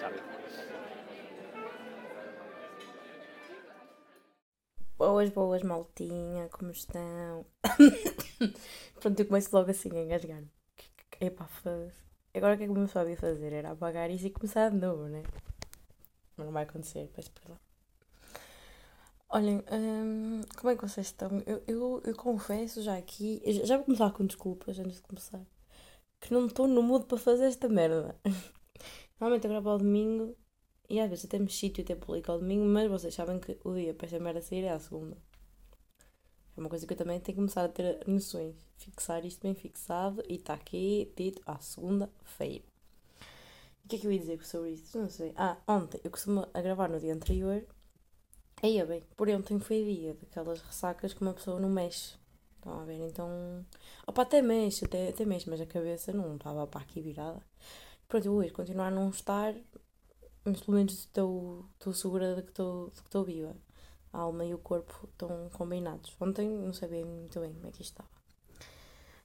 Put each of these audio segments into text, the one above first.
Sabe? Boas, boas, maltinha, como estão? Pronto, eu começo logo assim a engasgar-me. Epá, faz. Agora o que é que o meu sabia fazer? Era apagar isso e começar de novo, né? Mas não vai acontecer, peço perdão. Olhem, hum, como é que vocês estão? Eu, eu, eu confesso já aqui, já vou começar com desculpas antes de começar, que não estou no mood para fazer esta merda. Normalmente eu gravo ao domingo e às vezes até me chito e até publico ao domingo, mas vocês sabem que o dia para esta merda sair é à segunda. É uma coisa que eu também tenho que começar a ter noções. Fixar isto bem fixado e está aqui dito à segunda-feira. O que é que eu ia dizer sobre isto? Não sei. Ah, ontem eu costumo a gravar no dia anterior. Aí é bem, por ontem foi dia daquelas ressacas que uma pessoa não mexe. Estão a ver? Então. Opa, até mexe, até, até mexe, mas a cabeça não estava para aqui virada. Pronto, eu hoje continuar a não estar, mas pelo menos estou, estou segura de que estou, de que estou viva. A alma e o corpo estão combinados. Ontem não sabia muito bem como é que isto estava.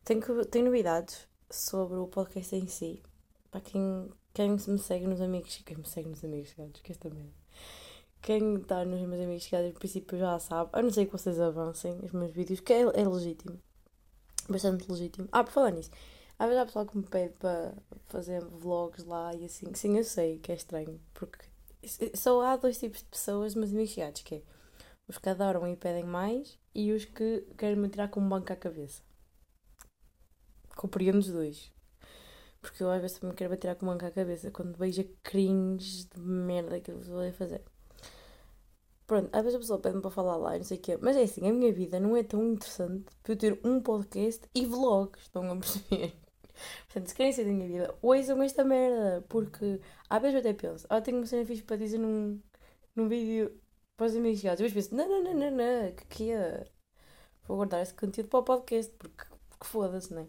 Tenho, que- tenho novidades sobre o podcast em si. Para quem, quem me segue nos amigos. Quem me segue nos amigos chegados, que esta merda. Quem está nos meus amigos chegados, no princípio já sabe. A não ser que vocês avancem os meus vídeos, que é, é legítimo. Bastante legítimo. Ah, por falar nisso. Às vezes há pessoal que me pede para fazer vlogs lá e assim. Sim, eu sei que é estranho. Porque só há dois tipos de pessoas, meus amigos chegados, que é os que adoram e pedem mais e os que querem me tirar com um banco à cabeça. Compreendo os dois. Porque eu às vezes também quero tirar com um banco à cabeça quando vejo a cringe de merda que eu vou fazer. Pronto, às vezes a pessoa pede-me para falar lá e não sei o quê. Mas é assim, a minha vida não é tão interessante para eu ter um podcast e vlogs, estão a perceber? Portanto, se querem ser da minha vida, ouçam esta merda. Porque às vezes eu até penso, ah, tenho uma cena fixe para dizer num, num vídeo para os amigos chegados. Depois penso, não, não, não, não, não, que que é? Vou guardar esse conteúdo para o podcast, porque, porque foda-se, não é?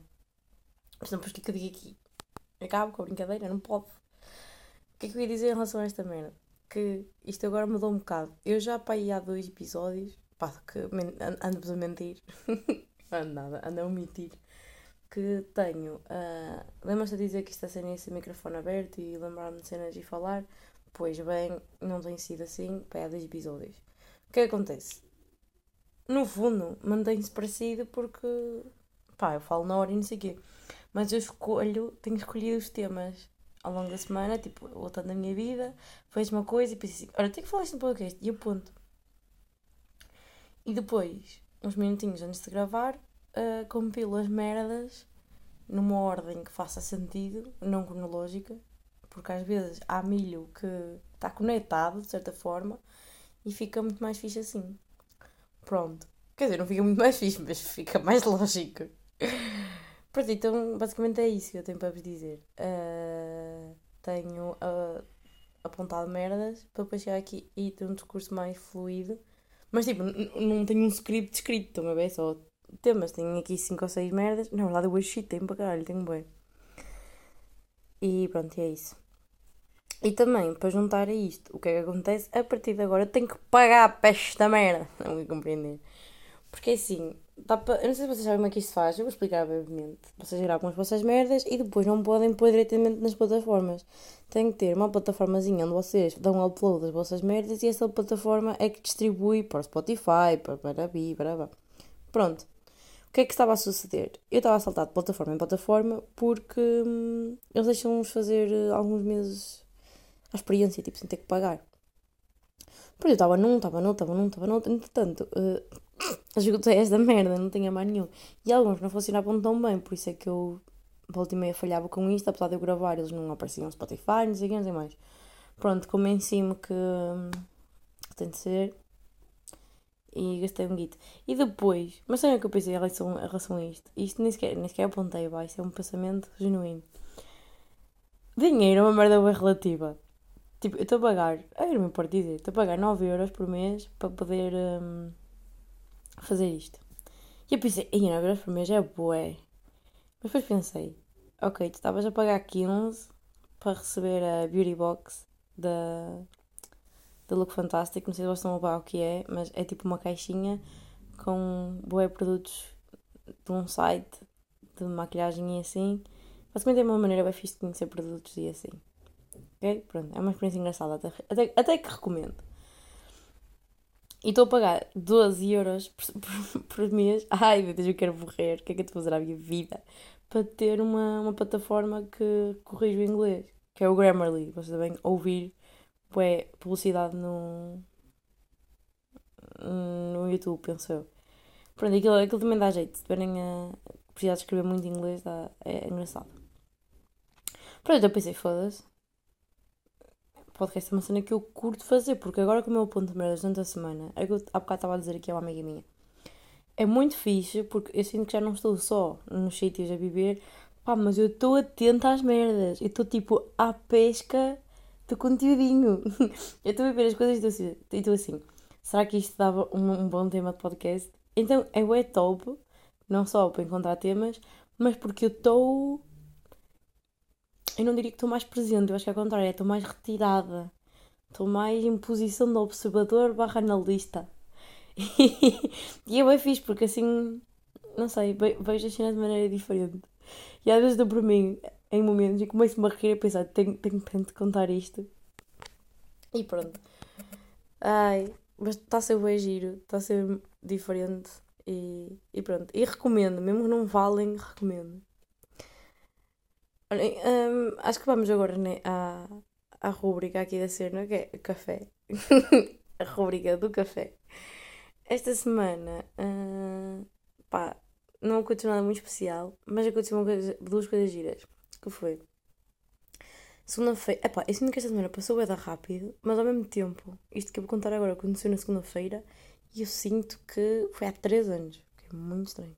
Mas não, depois o que é que eu digo aqui? Acabo com a brincadeira, não pode. O que é que eu ia dizer em relação a esta merda? Que isto agora mudou um bocado. Eu já pá, aí há dois episódios, pá, que ando-vos a mentir, ando nada, ando a omitir, que tenho. Uh, Lembras-te de dizer que isto é sem esse microfone aberto e lembrar-me de cenas e falar? Pois bem, não tem sido assim, pá, há dois episódios. O é que acontece? No fundo, mantém-se parecido porque, pá, eu falo na hora e não sei o quê. Mas eu escolho, tenho escolhido os temas ao longo da semana, tipo, voltando na minha vida, vejo uma coisa e penso assim, olha, tenho que falar isto no podcast, e aponto. E depois, uns minutinhos antes de gravar, ah, compilo as merdas numa ordem que faça sentido, não cronológica, porque às vezes há milho que está conectado, de certa forma, e fica muito mais fixe assim. Pronto. Quer dizer, não fica muito mais fixe, mas fica mais lógico. Pronto, então basicamente é isso que eu tenho para vos dizer. Ah, tenho ah, apontado merdas para depois chegar aqui e ter um discurso mais fluido. Mas tipo, não tenho um script escrito, estão a ver? Só temas. Tenho aqui 5 ou 6 merdas. Na verdade, eu hoje tenho para caralho, tenho bem. E pronto, e é isso. E também, para juntar a isto, o que é que acontece? A partir de agora tenho que pagar para esta merda. Não me compreender. Porque assim, dá para... eu não sei se vocês sabem como é que isto faz, eu vou explicar brevemente. Vocês gravam as vossas merdas e depois não podem pôr diretamente nas plataformas. Tem que ter uma plataformazinha onde vocês dão upload das vossas merdas e essa plataforma é que distribui para o Spotify, para Parabi, para Pronto. O que é que estava a suceder? Eu estava a saltar de plataforma em plataforma porque hum, eles deixam-nos fazer eh, alguns meses a experiência, tipo, sem ter que pagar. Pronto, eu estava num, estava num, estava num, estava num, entretanto, uh, esgotei esta merda, não tinha mais nenhum. E alguns não funcionavam tão bem, por isso é que eu volta e meia falhava com isto, apesar de eu gravar, eles não apareciam no Spotify, não sei o não sei mais. Pronto, convenci-me que, hum, que tem de ser e gastei um guito. E depois, mas sabe o que eu pensei em relação, em relação a isto? Isto nem sequer, nem sequer apontei, vai, isso é um pensamento genuíno. Dinheiro é uma merda bem relativa. Tipo, eu estou a pagar, eu não me importo dizer, estou a pagar 9 euros por mês para poder hum, fazer isto. E eu pensei, ei, 9 euros por mês é bué. Mas depois pensei, ok, tu estavas a pagar 15 para receber a Beauty Box da, da Look Fantastic, não sei se vocês estão a ver o que é, mas é tipo uma caixinha com bué produtos de um site de maquilhagem e assim, Basicamente é uma maneira bem fixe de conhecer produtos e assim. Ok? Pronto, é uma experiência engraçada, até, até, até que recomendo. E estou a pagar 12 euros por, por, por, mês. Ai meu Deus, eu quero morrer. O que é que eu estou a fazer à minha vida? Para ter uma, uma plataforma que corrige o inglês, que é o Grammarly. Vocês devem ouvir ué, publicidade no, no YouTube, penso eu. Pronto, aquilo, aquilo também dá jeito. Se tiverem a precisar de escrever muito inglês, dá, é engraçado. Pronto, eu pensei, foda-se podcast é uma cena que eu curto fazer, porque agora como eu aponto merdas durante a semana, é que eu há bocado estava a dizer aqui a uma amiga minha. É muito fixe, porque eu sinto que já não estou só nos sítios a viver, pá, mas eu estou atenta às merdas. Eu estou tipo à pesca do conteúdinho. eu estou a ver as coisas e estou assim, será que isto dava um, um bom tema de podcast? Então é o top, não só para encontrar temas, mas porque eu estou eu não diria que estou mais presente, eu acho que é ao contrário, estou mais retirada. Estou mais em posição de observador barra analista. e eu é fixe porque assim, não sei, vejo a cena de maneira diferente. E às vezes dou por mim em momentos e começo-me a rir a pensar, tenho, tenho de contar isto. E pronto. Ai, mas está a ser bem giro, está a ser diferente e, e pronto. E recomendo, mesmo que não valem, recomendo. Olhem, hum, acho que vamos agora né, à, à rubrica aqui da cena, que é café. a rubrica do café. Esta semana, hum, pá, não aconteceu nada muito especial, mas aconteceu coisa, duas coisas giras. Que foi? Segunda-feira, epá, eu sinto que esta semana passou bem rápido, mas ao mesmo tempo, isto que eu vou contar agora aconteceu na segunda-feira e eu sinto que foi há 3 anos, que é muito estranho.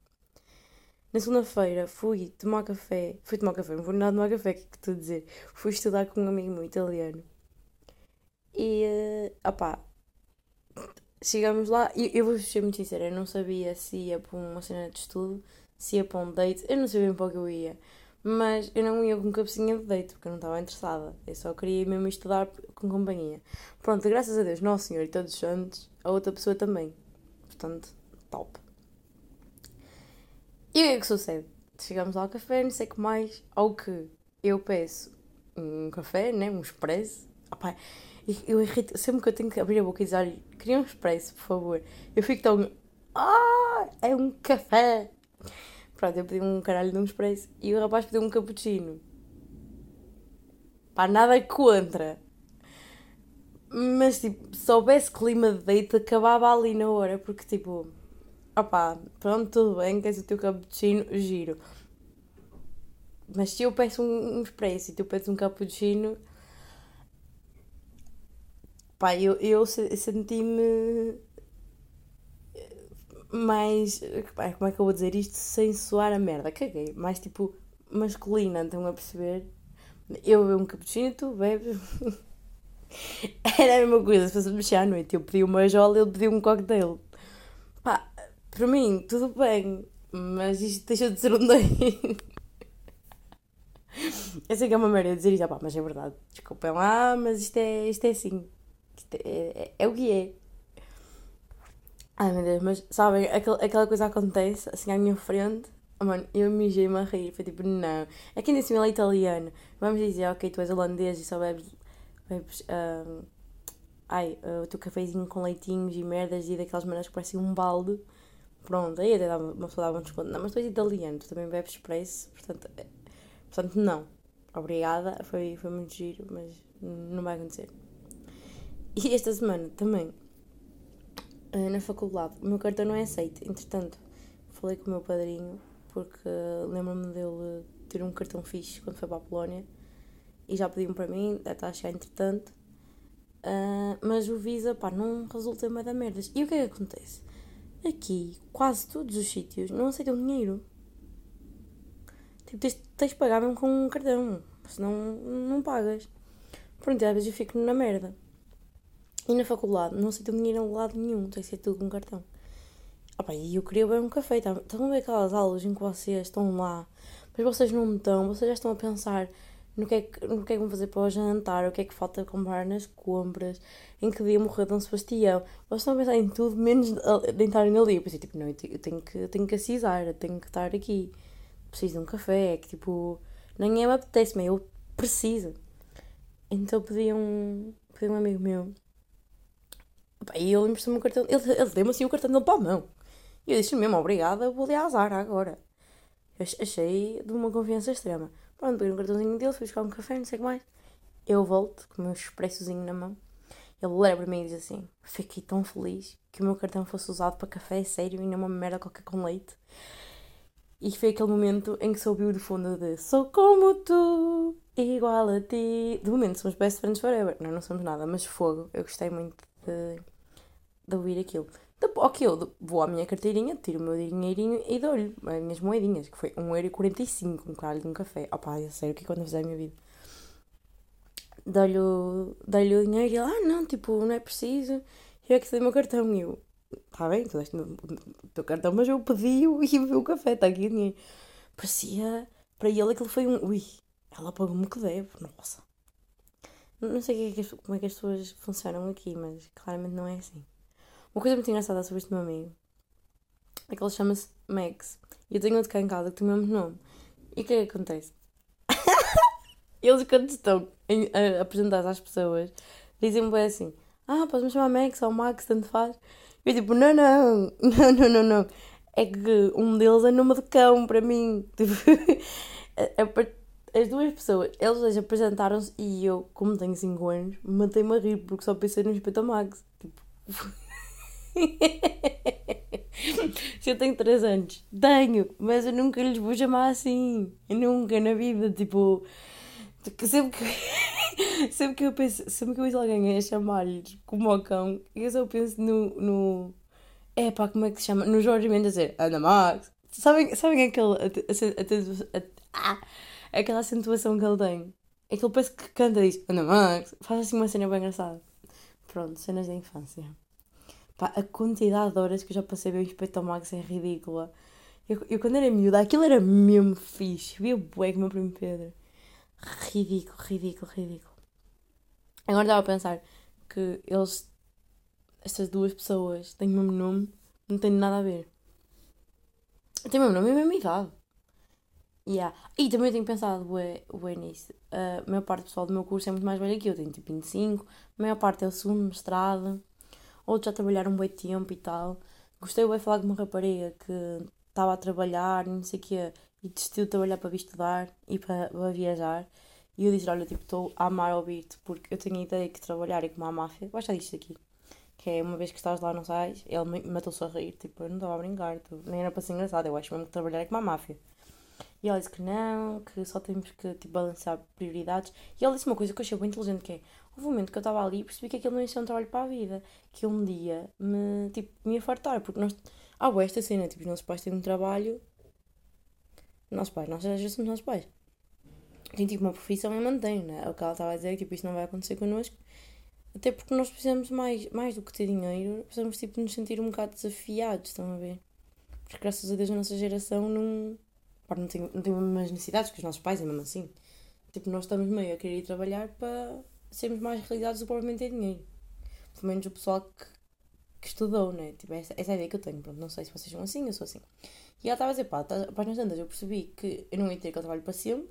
Na segunda-feira fui tomar café. Fui tomar café, não fui nada tomar café, o que é que estou a dizer? Fui estudar com um amigo meu italiano. E, uh, opá, chegamos lá e eu vou ser muito sincera, eu não sabia se ia para uma cena de estudo, se ia para um date, eu não sabia para o que eu ia. Mas eu não ia com cabecinha de date, porque eu não estava interessada. Eu só queria mesmo estudar com companhia. Pronto, graças a Deus, Nosso Senhor e todos os santos, a outra pessoa também. Portanto, top. E o que é que sucede? Chegamos ao café, não sei o que mais, ao que eu peço um café, né? um expresso. Opa, eu irrito, sempre que eu tenho que abrir a boca e dizer, queria um expresso, por favor. Eu fico tão. Ah, é um café! Pronto, eu pedi um caralho de um expresso e o rapaz pediu um cappuccino. Pá, nada contra. Mas, tipo, se houvesse clima de date, acabava ali na hora, porque, tipo opá, pronto, tudo bem, queres o teu cappuccino, giro. Mas se eu peço um, um expresso e tu pedes um cappuccino, pá, eu, eu senti-me mais. Pá, como é que eu vou dizer isto sem soar a merda? Caguei. Mais tipo masculina, estão a perceber? Eu bebo um cappuccino, tu bebes. Era a mesma coisa, se fosse mexer à noite. Eu pedi uma jola, ele pediu um cocktail. Para mim, tudo bem, mas isto deixa de ser um date. Eu sei que é uma merda dizer isto, ah, mas é verdade. Desculpem lá, mas isto é, isto é assim. Isto é, é, é o que é. Ai meu Deus, mas sabem, aquela, aquela coisa acontece assim à minha frente. Oh, mano, eu mijei-me a rir. Foi tipo, não. Aqui ainda assim ele é italiano. Vamos dizer, ok, tu és holandês e só bebes. bebes um, ai, uh, o teu cafezinho com leitinhos e merdas e daquelas maneiras que parecem um balde. Pronto, aí até dava, uma pessoa dava um desconto. Não, mas tu és italiano, tu também bebes expresso, portanto, é, portanto não. Obrigada, foi, foi muito giro, mas não vai acontecer. E esta semana também, eh, na faculdade, o meu cartão não é aceito. Entretanto, falei com o meu padrinho, porque lembro-me dele ter um cartão fixe quando foi para a Polónia e já pediu para mim, deve estar a chegar entretanto. Uh, mas o Visa, pá, não resulta em mais da merdas. E o que é que acontece? Aqui, quase todos os sítios não aceitam dinheiro. Tipo, tens, tens de pagar mesmo com um cartão, senão não pagas. Pronto, às vezes eu fico na merda. E na faculdade não aceitam dinheiro em lado nenhum, tem que ser tudo com cartão. Opa, e eu queria beber um café, tá? estão a ver aquelas aulas em que vocês estão lá, mas vocês não estão, vocês já estão a pensar no que, é que, no que é que vão fazer para o jantar, o que é que falta comprar nas compras, em que dia morreu Dom Sebastião. Vocês estão a pensar em tudo menos de estarem ali. Eu pensei, tipo, não, eu tenho que, eu tenho que acisar, eu tenho que estar aqui. Preciso de um café, é que tipo, Nem é me apetece, mas eu preciso. Então pedi um, pedi um amigo meu. E ele emprestou-me o cartão. Ele, ele deu-me assim o cartão dele para a mão. E eu disse mesmo, obrigada, vou lhe azar agora. Eu achei de uma confiança extrema. Pronto, peguei um cartãozinho dele, fui buscar um café, não sei o que mais. Eu volto com o meu expressozinho na mão. Ele olha para mim e diz assim: Fiquei tão feliz que o meu cartão fosse usado para café sério e não uma merda qualquer com leite. E foi aquele momento em que se ouviu de fundo de Sou como tu, igual a ti. De momento somos best friends forever. Não, não somos nada, mas fogo. Eu gostei muito de, de ouvir aquilo. Depois, ok, eu vou à minha carteirinha, tiro o meu dinheirinho e dou-lhe as minhas moedinhas, que foi 1,45€ um caralho de um café. Opá, é sério, o que é quando eu a minha vida? Dou-lhe o, o dinheiro e ele, ah não, tipo, não é preciso, eu é que sei o meu cartão. E eu, está bem, tu deste o teu cartão, mas eu pedi-o e vi o café, está aqui o dinheiro. Parecia, para ele aquilo foi um, ui, ela pagou-me o que deve, nossa. Não sei é como é que as pessoas funcionam aqui, mas claramente não é assim. Uma coisa muito engraçada sobre este meu amigo é que ele chama-se Max. E eu tenho outro cá em casa que tem o mesmo nome. E o que é que acontece? Eles, quando estão a apresentar às pessoas, dizem-me bem assim: Ah, podes-me chamar Max ou Max, tanto faz. E eu tipo: Não, não, não, não, não, não. É que um deles é nome de cão para mim. Tipo, as duas pessoas, eles dois apresentaram-se e eu, como tenho 5 anos, matei-me a rir porque só pensei no respeito ao Max. Tipo. Se eu tenho 3 anos, tenho, mas eu nunca lhes vou chamar assim. Nunca na vida, tipo. Sempre que, sempre que eu penso, sempre que eu vejo alguém a chamar-lhes como ao cão, eu só penso no. no é pá, como é que se chama? No Jorge Mendes a dizer Ana Max. Sabem, sabem aquele. Aquela acentuação que ele tem? É que ele parece que canta e diz Ana Max. Faz assim uma cena bem engraçada. Pronto, cenas da infância. Pá, a quantidade de horas que eu já passei bem respeito ao Max é ridícula. Eu, eu quando era miúda, aquilo era mesmo fixe. Eu via bué com o meu primo Pedro. Ridículo, ridículo, ridículo. Agora estava a pensar que eles, estas duas pessoas, têm o mesmo nome, não tem nada a ver. Tem o mesmo nome e a mesma idade. Yeah. E também tenho pensado bué, bué nisso. A maior parte do pessoal do meu curso é muito mais velha que eu, tenho tipo 25. A maior parte é o segundo mestrado outros já trabalharam um bom tempo e tal. Gostei de falar com uma rapariga que estava a trabalhar, não sei o quê, e decidiu trabalhar para vir estudar e para, para viajar. E eu disse: Olha, tipo, estou a amar ouvir-te porque eu tenho a ideia que trabalhar é como a máfia. Gosta disto aqui. Que é uma vez que estás lá, não sais, ele matou-se a rir. Tipo, eu não estava a brincar, nem era para ser engraçado. Eu acho mesmo que trabalhar é como a máfia. E ela disse que não, que só temos que tipo, balancear prioridades. E ela disse uma coisa que eu achei bem inteligente, que é, houve um momento que eu estava ali e percebi que aquilo não ia ser um trabalho para a vida. Que um dia me, tipo, me ia fartar, porque nós... Ah, boa, esta cena, tipo, os nossos pais têm um trabalho... Nossos pais, nós vezes somos nossos pais. Tem, tipo, uma profissão e mantém, né? O que ela estava a dizer, tipo, isto não vai acontecer connosco. Até porque nós precisamos mais, mais do que ter dinheiro, precisamos, tipo, nos sentir um bocado desafiados, estão a ver? Porque graças a Deus a nossa geração não Pá, não tem, não as mesmas necessidades que os nossos pais, é mesmo assim. Tipo, nós estamos meio a querer ir trabalhar para sermos mais realizados do que provavelmente ter dinheiro. Pelo menos o pessoal que, que estudou, né? Tipo, essa, essa é a ideia que eu tenho. Pronto, não sei se vocês são assim, eu sou assim. E ela estava a dizer, pá, tá, para as tantas eu percebi que eu não ia ter aquele trabalho para sempre,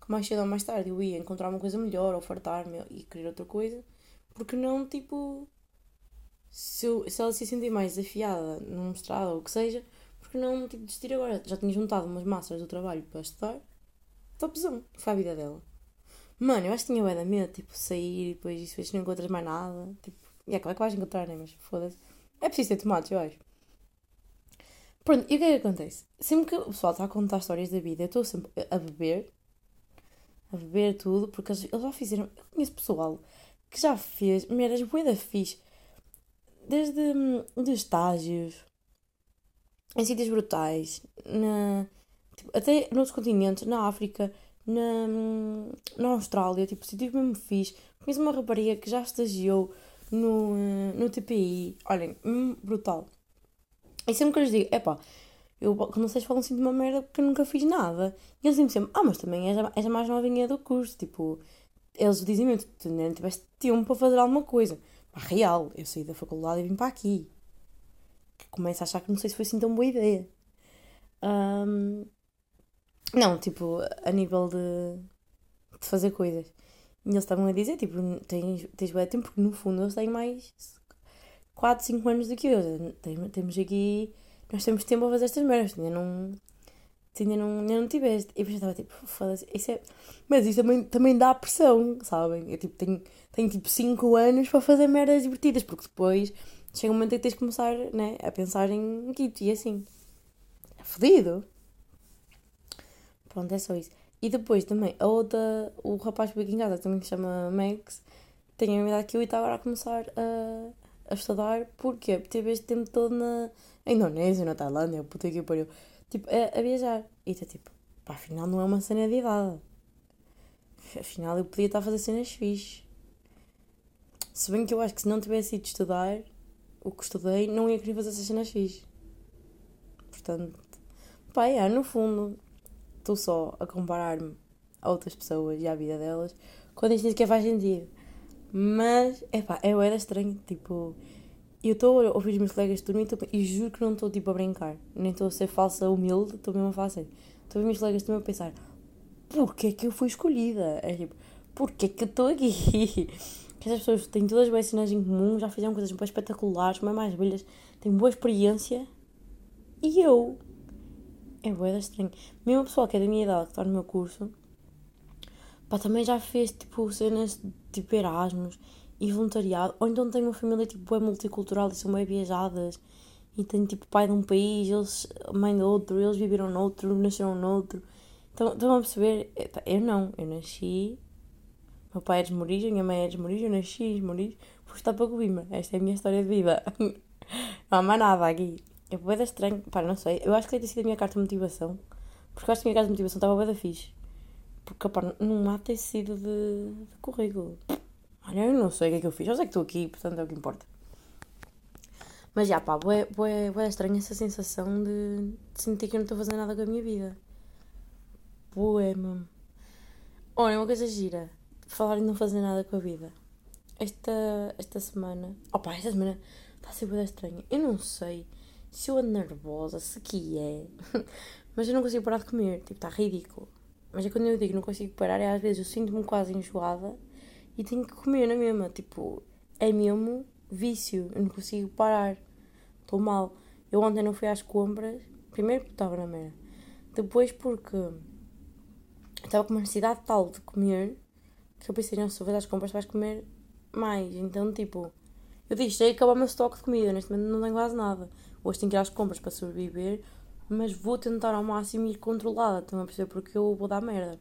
que mais cedo ou mais tarde eu ia encontrar uma coisa melhor, ou fartar-me e querer outra coisa, porque não, tipo, se, eu, se ela se sentir mais desafiada num mestrado ou o que seja, porque não tipo, desistir agora? Já tinha juntado umas massas do trabalho para estudar. Topzão. Foi a vida dela. Mano, eu acho que tinha bem da medo, tipo, sair e depois isso, não encontras mais nada. Tipo, e é claro que vais encontrar, né? Mas foda-se. É preciso ter tomates, eu acho. Pronto, e o que é que acontece? Sempre que o pessoal está a contar histórias da vida, eu estou sempre a beber, a beber tudo, porque eles, já fizeram. Eu conheço pessoal que já fez merdas bué fixe, desde hum, de estágios, em sítios brutais, na, tipo, até noutros continentes, na África, na, na Austrália, tipo, sítios mesmo fixe. Conheço uma rapariga que já estagiou no, eh, no TPI, olhem, brutal. E sempre que eu lhes digo, epá, eu, quando vocês falam assim de uma merda porque eu nunca fiz nada. E eles dizem sempre, ah, mas também és a, és a mais novinha do curso, tipo, eles dizem mesmo, tu não tiveste tempo para fazer alguma coisa. Mas real, eu saí da faculdade e vim para aqui começo a achar que não sei se foi assim tão boa ideia. Um, Não, tipo, a nível de, de fazer coisas. E eles estavam a dizer, tipo, tens, tens bem tempo, porque no fundo eles têm mais 4, 5 anos do que eu. Temos aqui. Nós temos tempo a fazer estas merdas. Ainda não. Ainda não, ainda não tiveste. E depois eu estava tipo, foda-se, isso é. Mas isso também, também dá pressão, sabem? Eu tipo, tenho, tenho tipo 5 anos para fazer merdas divertidas, porque depois chega um momento em que tens de começar né, a pensar em Quito e assim. É fodido. Pronto, é só isso. E depois também, a outra, o rapaz que em casa, que também se chama Max, tem a mesma idade que eu e está agora a começar a, a estudar. Porquê? Porque teve este tempo todo na Indonésia, na Tailândia, puta que pariu. Tipo, a, a viajar. E está tipo, pá, afinal não é uma cena de idade. Afinal eu podia estar a fazer cenas fixe. Se bem que eu acho que se não tivesse ido estudar o que estudei, não ia querer fazer essas cenas fixe. Portanto, pá, é, no fundo, estou só a comparar-me a outras pessoas e à vida delas, quando isto nem sequer faz sentido. Mas, é pá, é era estranho, tipo, eu estou a ouvir os meus colegas de turma e, juro que não estou, tipo, a brincar, nem estou a ser falsa, humilde, estou mesmo a sério. Estou a ouvir os meus colegas de turma a pensar, porquê é que eu fui escolhida? É tipo, porquê é que eu estou aqui? que essas pessoas têm todas as boas cenas em comum, já fizeram coisas bem espetaculares, bem mais belhas, têm boa experiência, e eu é boeda estranho. Mesmo o pessoal que é da minha idade, que está no meu curso, pá, também já fez, tipo, cenas tipo Erasmus e voluntariado. Ou então tem uma família, tipo, é multicultural e são bem viajadas. E tem, tipo, pai de um país, eles, mãe de outro, eles viveram noutro, nasceram noutro. Então, estão a perceber? Eu não, eu nasci... Meu pai é de Esmoriz, minha mãe é de Esmoriz, eu nasci em Esmoriz, por estar para Coimbra. Esta é a minha história de vida. Não há mais nada aqui. É boeda estranho. Pá, não sei. Eu acho que deve ter sido a minha carta de motivação. Porque eu acho que a minha carta de motivação estava boeda fixe. Porque, pá, não há ter sido de, de currículo. Olha, eu não sei o que é que eu fiz. Eu sei que estou aqui, portanto é o que importa. Mas já, pá, boé, boé estranha essa sensação de, de, sentir que eu não estou a fazer nada com a minha vida. Boé, mesmo. Olha, uma coisa gira. Falar em não fazer nada com a vida. Esta, esta semana... Opa, esta semana está a ser estranha. Eu não sei se eu ando nervosa, se que é. Mas eu não consigo parar de comer, tipo, está ridículo. Mas é quando eu digo não consigo parar, é às vezes eu sinto-me quase enjoada e tenho que comer na mesma. Tipo, é mesmo vício, eu não consigo parar. Estou mal. Eu ontem não fui às compras, primeiro porque estava na merda, depois porque estava com uma necessidade tal de comer que eu pensei, não, se eu vais às compras vais comer mais. Então, tipo, eu disse, já acabar o meu estoque de comida, neste momento não tenho quase nada. Hoje tenho que ir às compras para sobreviver, mas vou tentar ao máximo ir controlada, estão a perceber? Porque eu vou dar merda.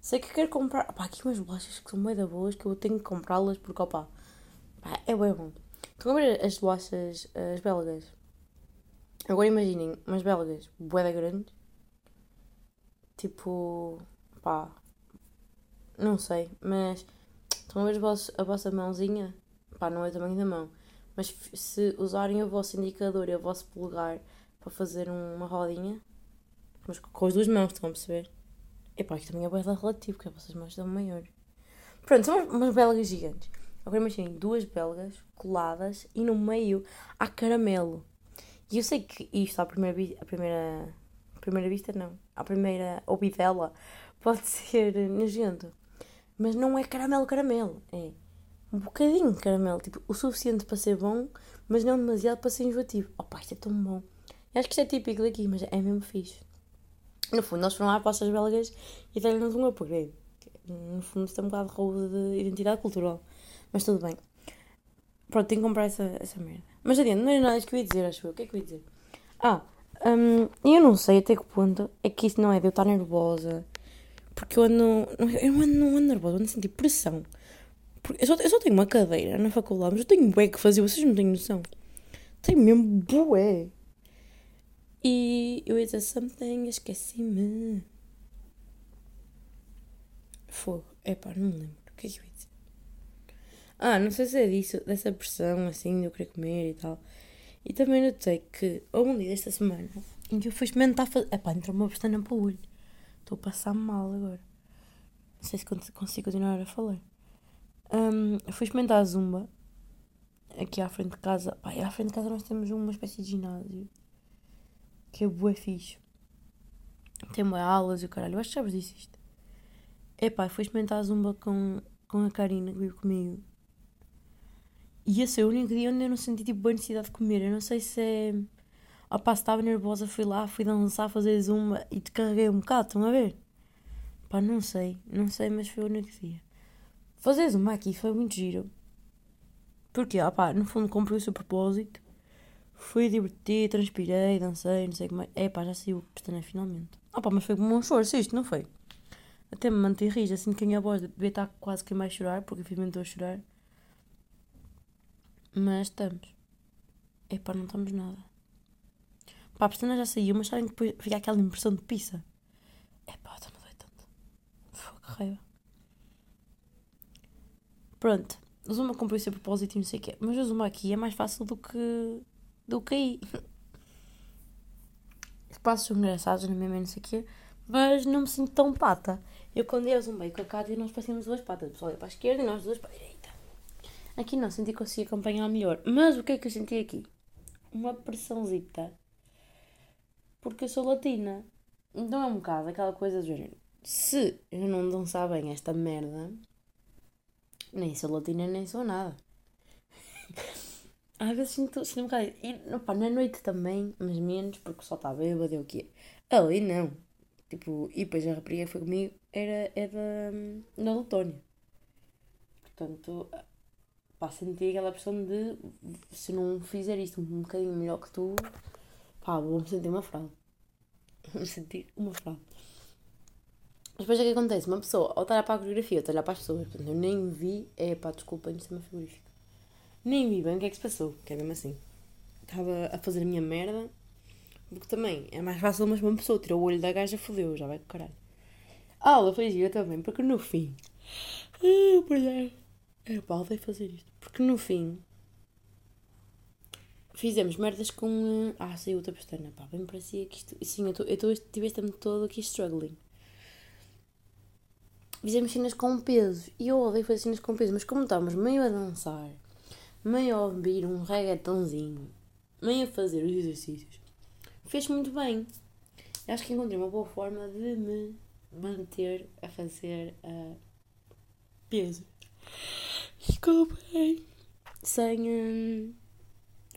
Sei que quero comprar. Pá, aqui umas bolachas que são bem da boas que eu tenho que comprá-las porque, opá, pá, é bom. Estão a ver as bolachas, as belgas? Agora imaginem, umas belgas bué grandes. Tipo, pá, não sei, mas estão a ver a vossa, mãozinha? Pá, não é o tamanho da mão. Mas se usarem o vosso indicador e o vosso polegar para fazer uma rodinha, mas com as duas mãos, estão a perceber? Epá, isto também é bem relativo, porque as vossas mãos são maior. Pronto, são umas belgas gigantes. Agora imaginem duas belgas coladas e no meio há caramelo. E eu sei que isto à primeira, a primeira, à primeira vista não, à primeira ouvidela pode ser nojento. Mas não é caramelo caramelo, é um bocadinho de caramelo, tipo, o suficiente para ser bom, mas não demasiado para ser enjoativo. Opa, isto é tão bom. Eu acho que isto é típico daqui, mas é mesmo fixe. No fundo, nós foram lá para as belgas e deram-nos um upgrade. No fundo, isto é um bocado de roubo de identidade cultural. Mas tudo bem. Pronto, tenho que comprar essa, essa merda. Mas adiante, não era nada que eu ia dizer, acho eu. O que é que eu ia dizer? Ah, um, eu não sei até que ponto é que isso não é de eu estar nervosa. Porque eu ando. Eu ando, não ando nervosa, eu ando a sentir pressão. Porque eu só, eu só tenho uma cadeira na faculdade, mas eu tenho bué que fazer, vocês não têm noção. Tenho mesmo bué. E eu ia dizer something, esqueci-me. Fogo. Epá, não me lembro. O que é que eu ia dizer? Ah, não sei se é disso, dessa pressão, assim, de eu querer comer e tal. E também notei que houve um dia desta semana em que eu fui experimentar fazer. Epá, entrou uma pestana para o olho. Estou a passar mal agora. Não sei se consigo continuar a falar. Um, fui experimentar a zumba aqui à frente de casa. Pá, à frente de casa nós temos uma espécie de ginásio que é bué fixe. Tem boas aulas e o caralho. Eu acho que sabes disso isto. Epá, foi experimentar a zumba com, com a Karina que vive comigo. E esse é o único dia onde eu não senti tipo boa necessidade de comer. Eu não sei se é. Opá, se estava nervosa, fui lá, fui dançar, fazer zumba e te carreguei um bocado, estão a ver? Pá, não sei, não sei, mas foi o único dia. Fazer zumba aqui foi muito giro. Porque, opá, no fundo cumpri o seu propósito. Fui divertir, transpirei, dancei, não sei como é. É pá, já saiu o pestané finalmente. Opá, mas foi como um esforço isto, não foi? Até me mantei rija, assim que a minha voz devia estar quase que mais chorar, porque infelizmente estou a chorar. Mas estamos. Epá, não estamos nada. Pá, a pestana já saiu, mas sabem que depois fica aquela impressão de pizza. Epá, está-me a doer tanto. Fogo, raiva. Pronto. Zuma cumpriu o seu propósito e não sei o quê. Mas o Zuma aqui é mais fácil do que... do que aí. Os passos são engraçados, não é mesmo, não sei o quê. Mas não me sinto tão pata. Eu quando eu zumbei com a Cátia, nós parecíamos duas patas. O pessoal ia para a esquerda e nós duas para a direita. Aqui não, senti que consegui acompanhar melhor. Mas o que é que eu senti aqui? Uma pressãozita. Porque eu sou latina. Então é um bocado aquela coisa do género. Se eu não dançar bem esta merda, nem sou latina, nem sou nada. Às vezes sinto, sinto um bocado. E opa, na noite também, mas menos, porque só está bêbado e o quê? Ali não. Tipo, e depois a rapariga foi comigo era, é da, da Letónia. Portanto, pá, senti aquela pressão de se não fizer isto um bocadinho melhor que tu, pá, vou-me sentir uma fraude. Vou-me sentir uma fraude. Depois o que acontece? Uma pessoa, ao olhar para a coreografia, ou olhar para as pessoas, portanto, eu nem vi, é pá, desculpa, isto é uma frigorífica. Nem vi bem o que é que se passou, que é mesmo assim. Estava a fazer a minha merda, porque também é mais fácil, mas uma pessoa tirou o olho da gaja, fodeu, já vai com caralho. A aula foi gira também, porque no fim. Ah, pois é. É pá, odeio fazer isto. Porque no fim. Fizemos merdas com. Ah, saiu outra pestana. Pá, bem parecia que isto. Sim, eu estou. Tive este ano todo aqui struggling. Fizemos cenas com peso. E eu odeio fazer cenas com peso, mas como estávamos meio a dançar, meio a ouvir um reggaetonzinho, meio a fazer os exercícios, fez muito bem. Acho que encontrei uma boa forma de me manter a fazer uh, peso. Desculpem. Sem. Hum,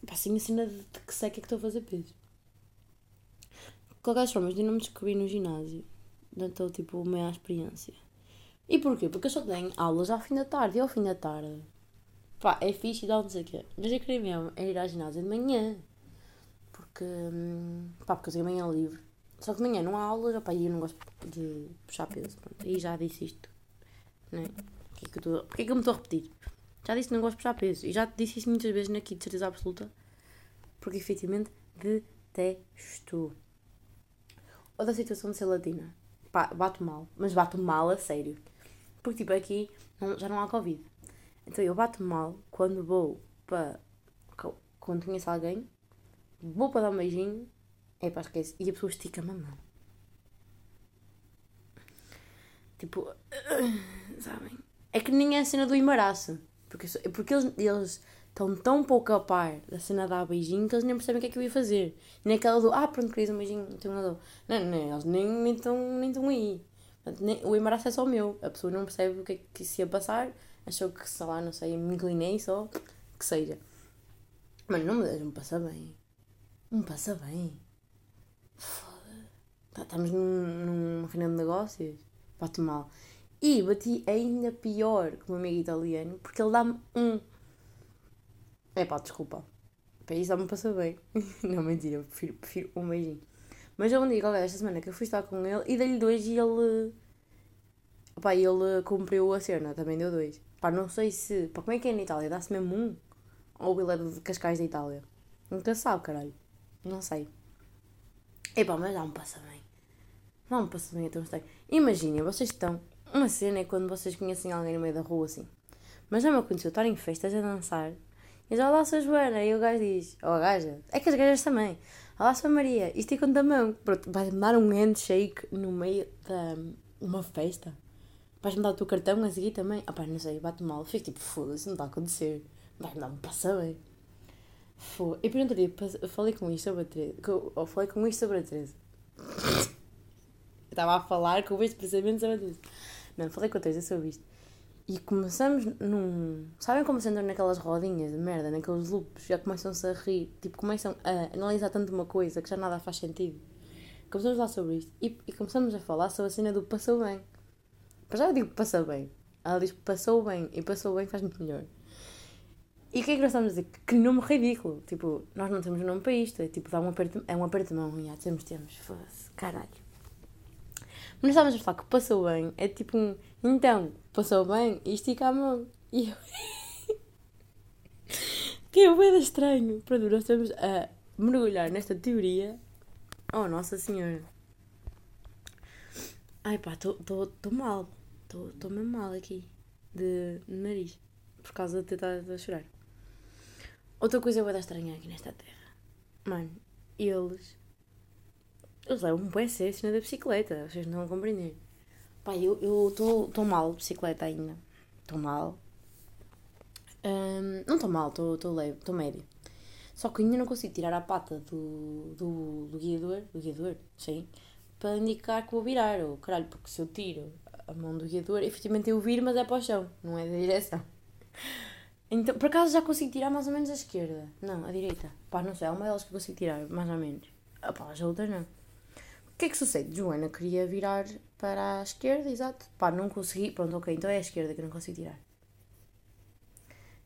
pá, sem a de que sei que é que estou a fazer peso. De qualquer forma, eu não me descobri no ginásio. Então, tipo, meia experiência. E porquê? Porque eu só tenho aulas ao fim da tarde. E ao fim da tarde, pá, é fixe e dá não sei o quê. Mas eu queria mesmo é ir à ginásio de manhã. Porque, hum, pá, porque eu tenho manhã livre. Só que de manhã não há aulas, opá, e eu não gosto de puxar peso. Pronto. E já disse isto, né? Porquê que, eu tô, porquê que eu me estou a repetir? Já disse que não gosto de puxar peso. E já disse isso muitas vezes aqui, de certeza absoluta. Porque efetivamente detesto. Outra situação de ser latina. Pá, bato mal. Mas bato mal a sério. Porque tipo aqui não, já não há Covid. Então eu bato mal quando vou para. Quando conheço alguém, vou para dar um beijinho, é pá, esquece. E a pessoa estica-me a mão. Tipo, sabem? É que nem é a cena do embaraço. Porque, porque eles, eles estão tão pouco a par da cena da beijinho que eles nem percebem o que é que eu ia fazer. Nem aquela do, ah, pronto, querias um beijinho, tenho uma dor. Não, não, eles nem estão nem nem aí. Nem, o embaraço é só meu. A pessoa não percebe o que é que se ia passar. Achou que, sei lá, não sei, me inclinei só. Que seja. Mas não me deixa, me passa bem. Me passa bem. Foda. Tá, estamos num, numa reunião de negócios. Bate mal. E bati ainda pior que o meu amigo italiano, porque ele dá-me um. É pá, desculpa. Para isso dá-me passar bem. não, mentira, eu prefiro, prefiro um beijinho. Mas houve um dia qualquer esta semana que eu fui estar com ele e dei-lhe dois e ele. Pá, ele cumpriu a cena, também deu dois. Pá, não sei se. Pá, como é que é na Itália? Dá-se mesmo um? Ou ele é de Cascais da Itália? Nunca sabe, caralho. Não sei. Epá, mas não me passa bem. Não me passa bem, então sei. Imaginem, vocês estão. Uma cena é quando vocês conhecem alguém no meio da rua assim. Mas já me aconteceu estar em festas a dançar e já lá sou Joana. E o gajo diz, ou a gaja, é que as gajas também. Olá, sou Maria, isto é com a mão. Pronto, vais-me dar um handshake no meio de uma festa. Vais-me dar o teu cartão a seguir também. Ah pá, não sei, bate mal. Fico tipo, foda-se, não está a acontecer. Vai-me dar, me passa bem. Foda. E por outro dia, falei com isto sobre a Teresa. Ou falei com isto sobre a Teresa. Estava a falar com este pensamento sobre isso. Falei com a Teresa sobre isto. E começamos num. Sabem como se entram naquelas rodinhas de merda, naqueles loops, já começam-se a rir, tipo, começam a analisar tanto uma coisa que já nada faz sentido. Começamos falar sobre isto e, e começamos a falar sobre a cena do passou bem. Para já eu digo passou bem. Ela diz passou bem e passou bem faz muito melhor. E o que é que nós estamos a dizer? Que nome ridículo. Tipo, nós não temos nome para isto. É tipo, dá um aperto, é um aperto de mão. Já temos, temos. Foda-se, caralho. Mas estávamos a falar que passou bem. É tipo um. Então, passou bem e estica a mão. E eu. que é bem estranho. Pronto, nós estamos a mergulhar nesta teoria. Oh, Nossa Senhora. Ai pá, estou mal. Estou mesmo mal aqui. De nariz. Por causa de ter estado chorar. Outra coisa dar estranha aqui nesta terra. Mano, eles. Eles levam bem a cena da bicicleta. Vocês não vão compreender. Pá, eu estou mal de bicicleta ainda. Estou mal. Um, não estou mal, estou leve, estou médio. Só que ainda não consigo tirar a pata do, do, do guiador, do guiador, sim, para indicar que vou virar. Ou caralho, porque se eu tiro a mão do guiador, efetivamente eu viro, mas é para o chão, não é da direção. Então, por acaso já consigo tirar mais ou menos a esquerda. Não, a direita. Pá, não sei, é uma delas que eu consigo tirar, mais ou menos. Ah, pá, as outras não. Que é que sucede? Joana queria virar para a esquerda, exato. Pá, não consegui. Pronto, ok, então é a esquerda que eu não consigo tirar.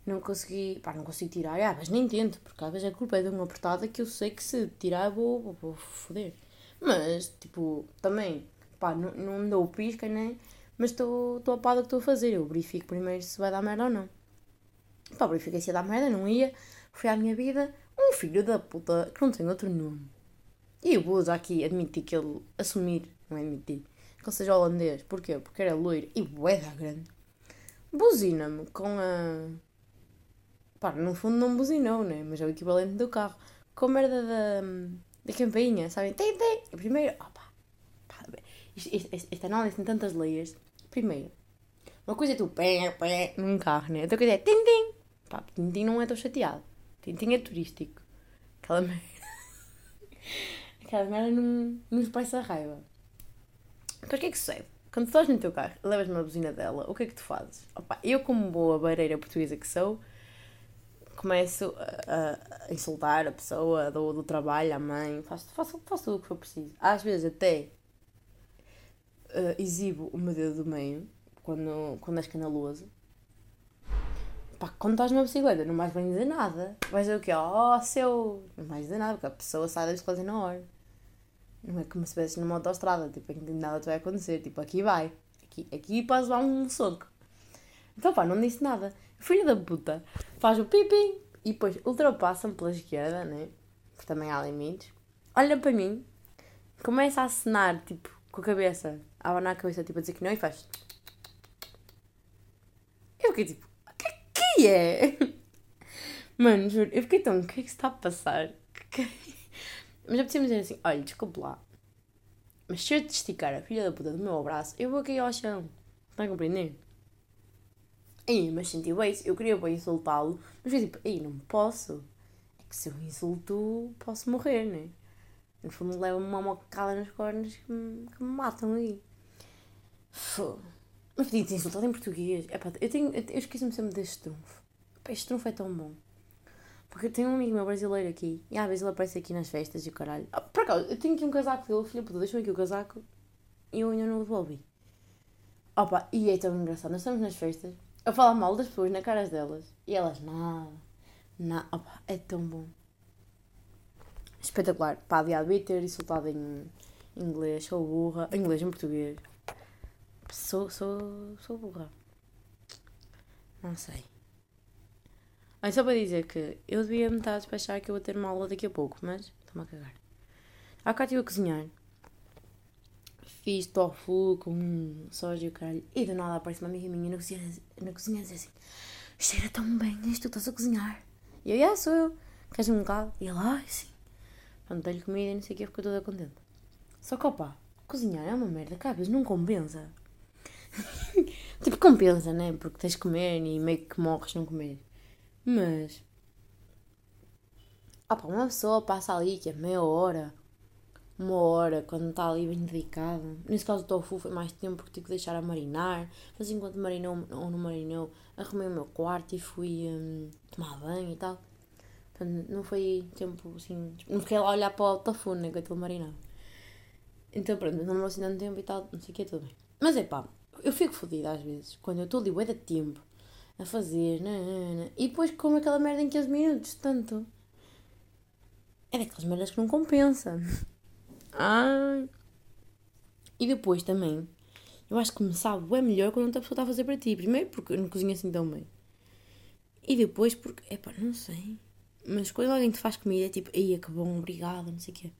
Não consegui. Pá, não consigo tirar. Ah, mas nem tento, porque às vezes a culpa é de uma apertada que eu sei que se tirar vou, vou, vou foder. Mas, tipo, também, pá, não, não dou pisca, né? Mas estou a par do que estou a fazer. Eu verifico primeiro se vai dar merda ou não. Pá, verifiquei se ia dar merda, não ia. Foi à minha vida um filho da puta que não tem outro nome. E eu vou aqui admitir que ele assumir, não é admitir, que ele seja holandês. Porquê? Porque era loiro e bué grande. Buzina-me com a. Pá, no fundo não buzinou, né? Mas é o equivalente do carro. Com a merda da, da campainha, sabem? Tem, tem! E primeiro, opa, esta análise tem tantas layers. Primeiro, uma coisa é tu pé, pé num carro, né? Outra coisa é tim, tim. Pá, Tintim não é tão chateado. Tintim é turístico. Aquela merda. Aquela merda não nos passa a raiva. Mas o que é que sucede? Quando estás no teu carro levas uma buzina dela, o que é que tu fazes? Opa, eu, como boa barreira portuguesa que sou, começo a, a insultar a pessoa do, do trabalho, a mãe, faço, faço, faço tudo o que for preciso. Às vezes até uh, exibo o meu dedo do meio, quando, quando é escandaloso. Pá, quando estás numa bicicleta, não vais bem dizer nada. Vais dizer o quê? Oh, seu. Não vais dizer nada, porque a pessoa sai da bicicleta na hora. Não é como se estivesse numa autostrada, tipo, em que nada te vai acontecer. Tipo, aqui vai. Aqui, aqui podes dar um soco. Então, pá, não disse nada. Filho da puta, faz o pipi e depois ultrapassa-me pela esquerda, né? Porque também há limites. Olha para mim, começa a acenar, tipo, com a cabeça, a abanar a cabeça, tipo, a dizer que não e faz. Eu fiquei tipo, que é? Mano, juro, eu fiquei tão. O que é que se está a passar? Mas eu preciso dizer assim: olha, desculpe lá. Mas se eu te esticar a filha da puta do meu abraço, eu vou cair ao chão. Está a compreender? Aí, mas senti bem, eu queria bem insultá-lo, mas foi tipo, aí, não posso. É que se eu insulto, posso morrer, né? No fundo, leva-me uma mocada nas cornas que me, que me matam aí. Foda. Mas podia ter insultado em português. Epá, eu, tenho, eu esqueço-me sempre deste trunfo. Este trunfo é tão bom. Porque tenho um amigo meu brasileiro aqui. E às vezes ele aparece aqui nas festas e o caralho. Ah, por acaso, eu tenho aqui um casaco dele. Filho, puta, deixa-me aqui o casaco. E eu ainda não o devolvi. Opa, e é tão engraçado. Nós estamos nas festas a falar mal das pessoas na caras delas. E elas, nada. Nada. Opa, é tão bom. Espetacular. Pá, devia ter insultado em inglês. Sou burra. Em inglês, em português. Sou, sou, sou burra. Não sei. Olha, só para dizer que eu devia me estar a despachar que eu vou ter uma aula daqui a pouco, mas estou-me a cagar. Há cá estive a cozinhar. Fiz tofu com soja e o caralho. E do nada aparece uma amiga minha na cozinha, na cozinha assim: Cheira tão bem, isto tu estás a cozinhar. E eu, yeah, sou eu. Queres um bocado? E ela, ai, sim. Pronto, dei-lhe comida e não sei o que, ficou toda contente. Só que, opa, cozinhar é uma merda vezes não compensa. tipo, compensa, né? Porque tens de comer e meio que morres não comer. Mas. Pá, uma pessoa passa ali que é meia hora uma hora quando está ali bem dedicado. Nesse caso, o tofu foi mais tempo porque tive que deixar a marinar. Mas enquanto marinou ou não marinou, arrumei o meu quarto e fui hum, tomar banho e tal. Portanto, não foi tempo assim. Não fiquei lá a olhar para o tofu, nem que aquilo marinava. Então, pronto, não demorou assim tanto tempo e tal, não sei o que, tudo bem. Mas é pá, eu fico fodida às vezes, quando eu estou ali bué de tempo a fazer, nanana, e depois como aquela merda em 15 minutos, tanto. É daquelas merdas que não compensa. Ai. E depois também, eu acho que me sabe é melhor quando outra pessoa está a fazer para ti. Primeiro porque eu não cozinho assim tão bem. E depois porque, é pá, não sei. Mas quando alguém te faz comida é tipo, aí que bom, obrigada, não sei o quê.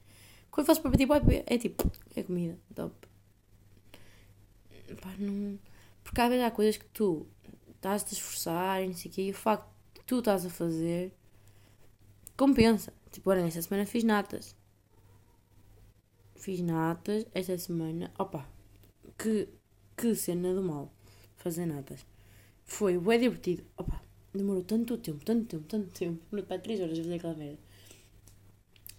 Quando faço para ti, é tipo, é comida, top. Pá, não... Porque vezes há coisas que tu estás a te esforçar e não sei o quê, e o facto de tu estás a fazer compensa. Tipo, olha, esta semana fiz natas. Fiz natas esta semana. Opa, que, que cena do mal fazer natas. Foi bem divertido. Opa, demorou tanto tempo, tanto tempo, tanto tempo. Demorou para 3 horas a fazer aquela merda.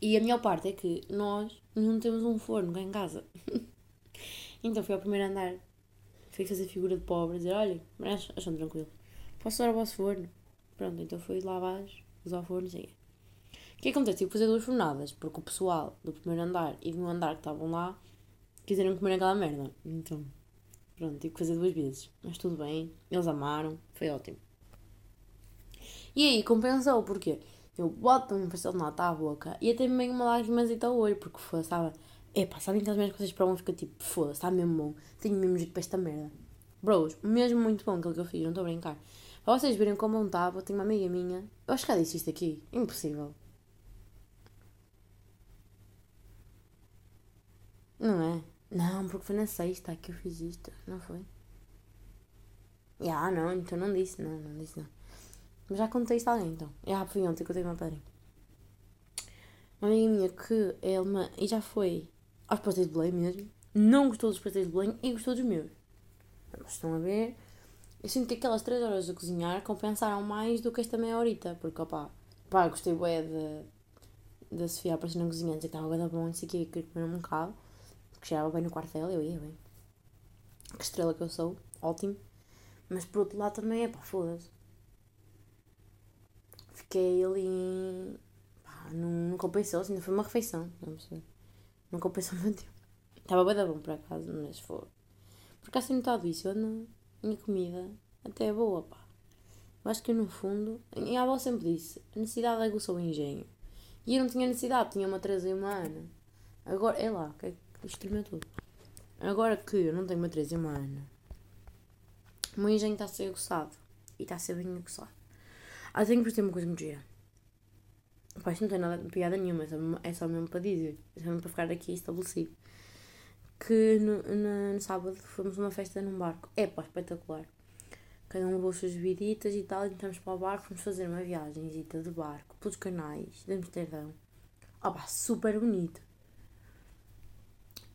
E a melhor parte é que nós não temos um forno cá em casa. então fui ao primeiro andar Fui fazer figura de pobre, dizer, olha, mas acham tranquilo. Posso usar o vosso forno? Pronto, então fui lá abaixo, usar o forno sei o que acontece? Tive que fazer duas fornadas, porque o pessoal do primeiro andar e do andar que estavam lá quiseram comer aquela merda. Então, pronto, tive que fazer duas vezes. Mas tudo bem, eles amaram, foi ótimo. E aí, compensou, porque eu boto um pastel de nata à boca e até me uma lágrima ao olho, porque foi, sabe? Epá, sabem aquelas que vocês provam e fica tipo, foda-se, está mesmo bom. Tenho mesmo jeito para esta merda. Bros, mesmo muito bom aquilo que eu fiz, não estou a brincar. Para vocês verem como bom estava, tenho uma amiga minha. Eu acho que já disse isto aqui. Impossível. Não é? Não, porque foi na sexta que eu fiz isto, não foi? Ah, não, então não disse, não, não disse não. Mas já contei isto a alguém então. Ah, fui ontem que eu tenho uma padrinha. Uma amiga minha que é alemã e já foi aos pastéis de Belém mesmo. Não gostou dos pastéis de Belém e gostou dos meus. Mas estão a ver? Eu sinto que aquelas 3 horas a cozinhar compensaram mais do que esta meia horita. Porque, opá, pá, gostei bem de, de Sofia aparecer na cozinha, dizer que estava bem bom, não sei o que, queria comer um bocado. Que chegava bem no quarto dela, eu ia bem. Que estrela que eu sou, ótimo. Mas por outro lado também é pá, foda-se. Fiquei ali. pá, não, não compensou, assim, não foi uma refeição, não perceber. Não compensa o meu tempo. Estava bem bom por acaso, mas foi. Por acaso tenho notado isso. Eu minha comida até é boa, pá. Eu acho que no fundo. A minha avó sempre disse: a necessidade aguça o engenho. E eu não tinha necessidade, tinha uma 13 e uma Ana. Agora, é lá, que é que tudo. Agora que eu não tenho uma 13 e uma Ana, o meu engenho está a ser aguçado. E está a ser bem aguçado. Ah, tenho que ter uma coisa muito gira. Pá, isto não tem nada piada nenhuma, é só mesmo para dizer, é só mesmo para ficar aqui estabelecido. Que no, no, no sábado fomos uma festa num barco. É pá, espetacular. Cada um levou as suas bebiditas e tal, entramos para o barco, fomos fazer uma viagem de barco pelos canais de Amsterdão. Oh pá, super bonito.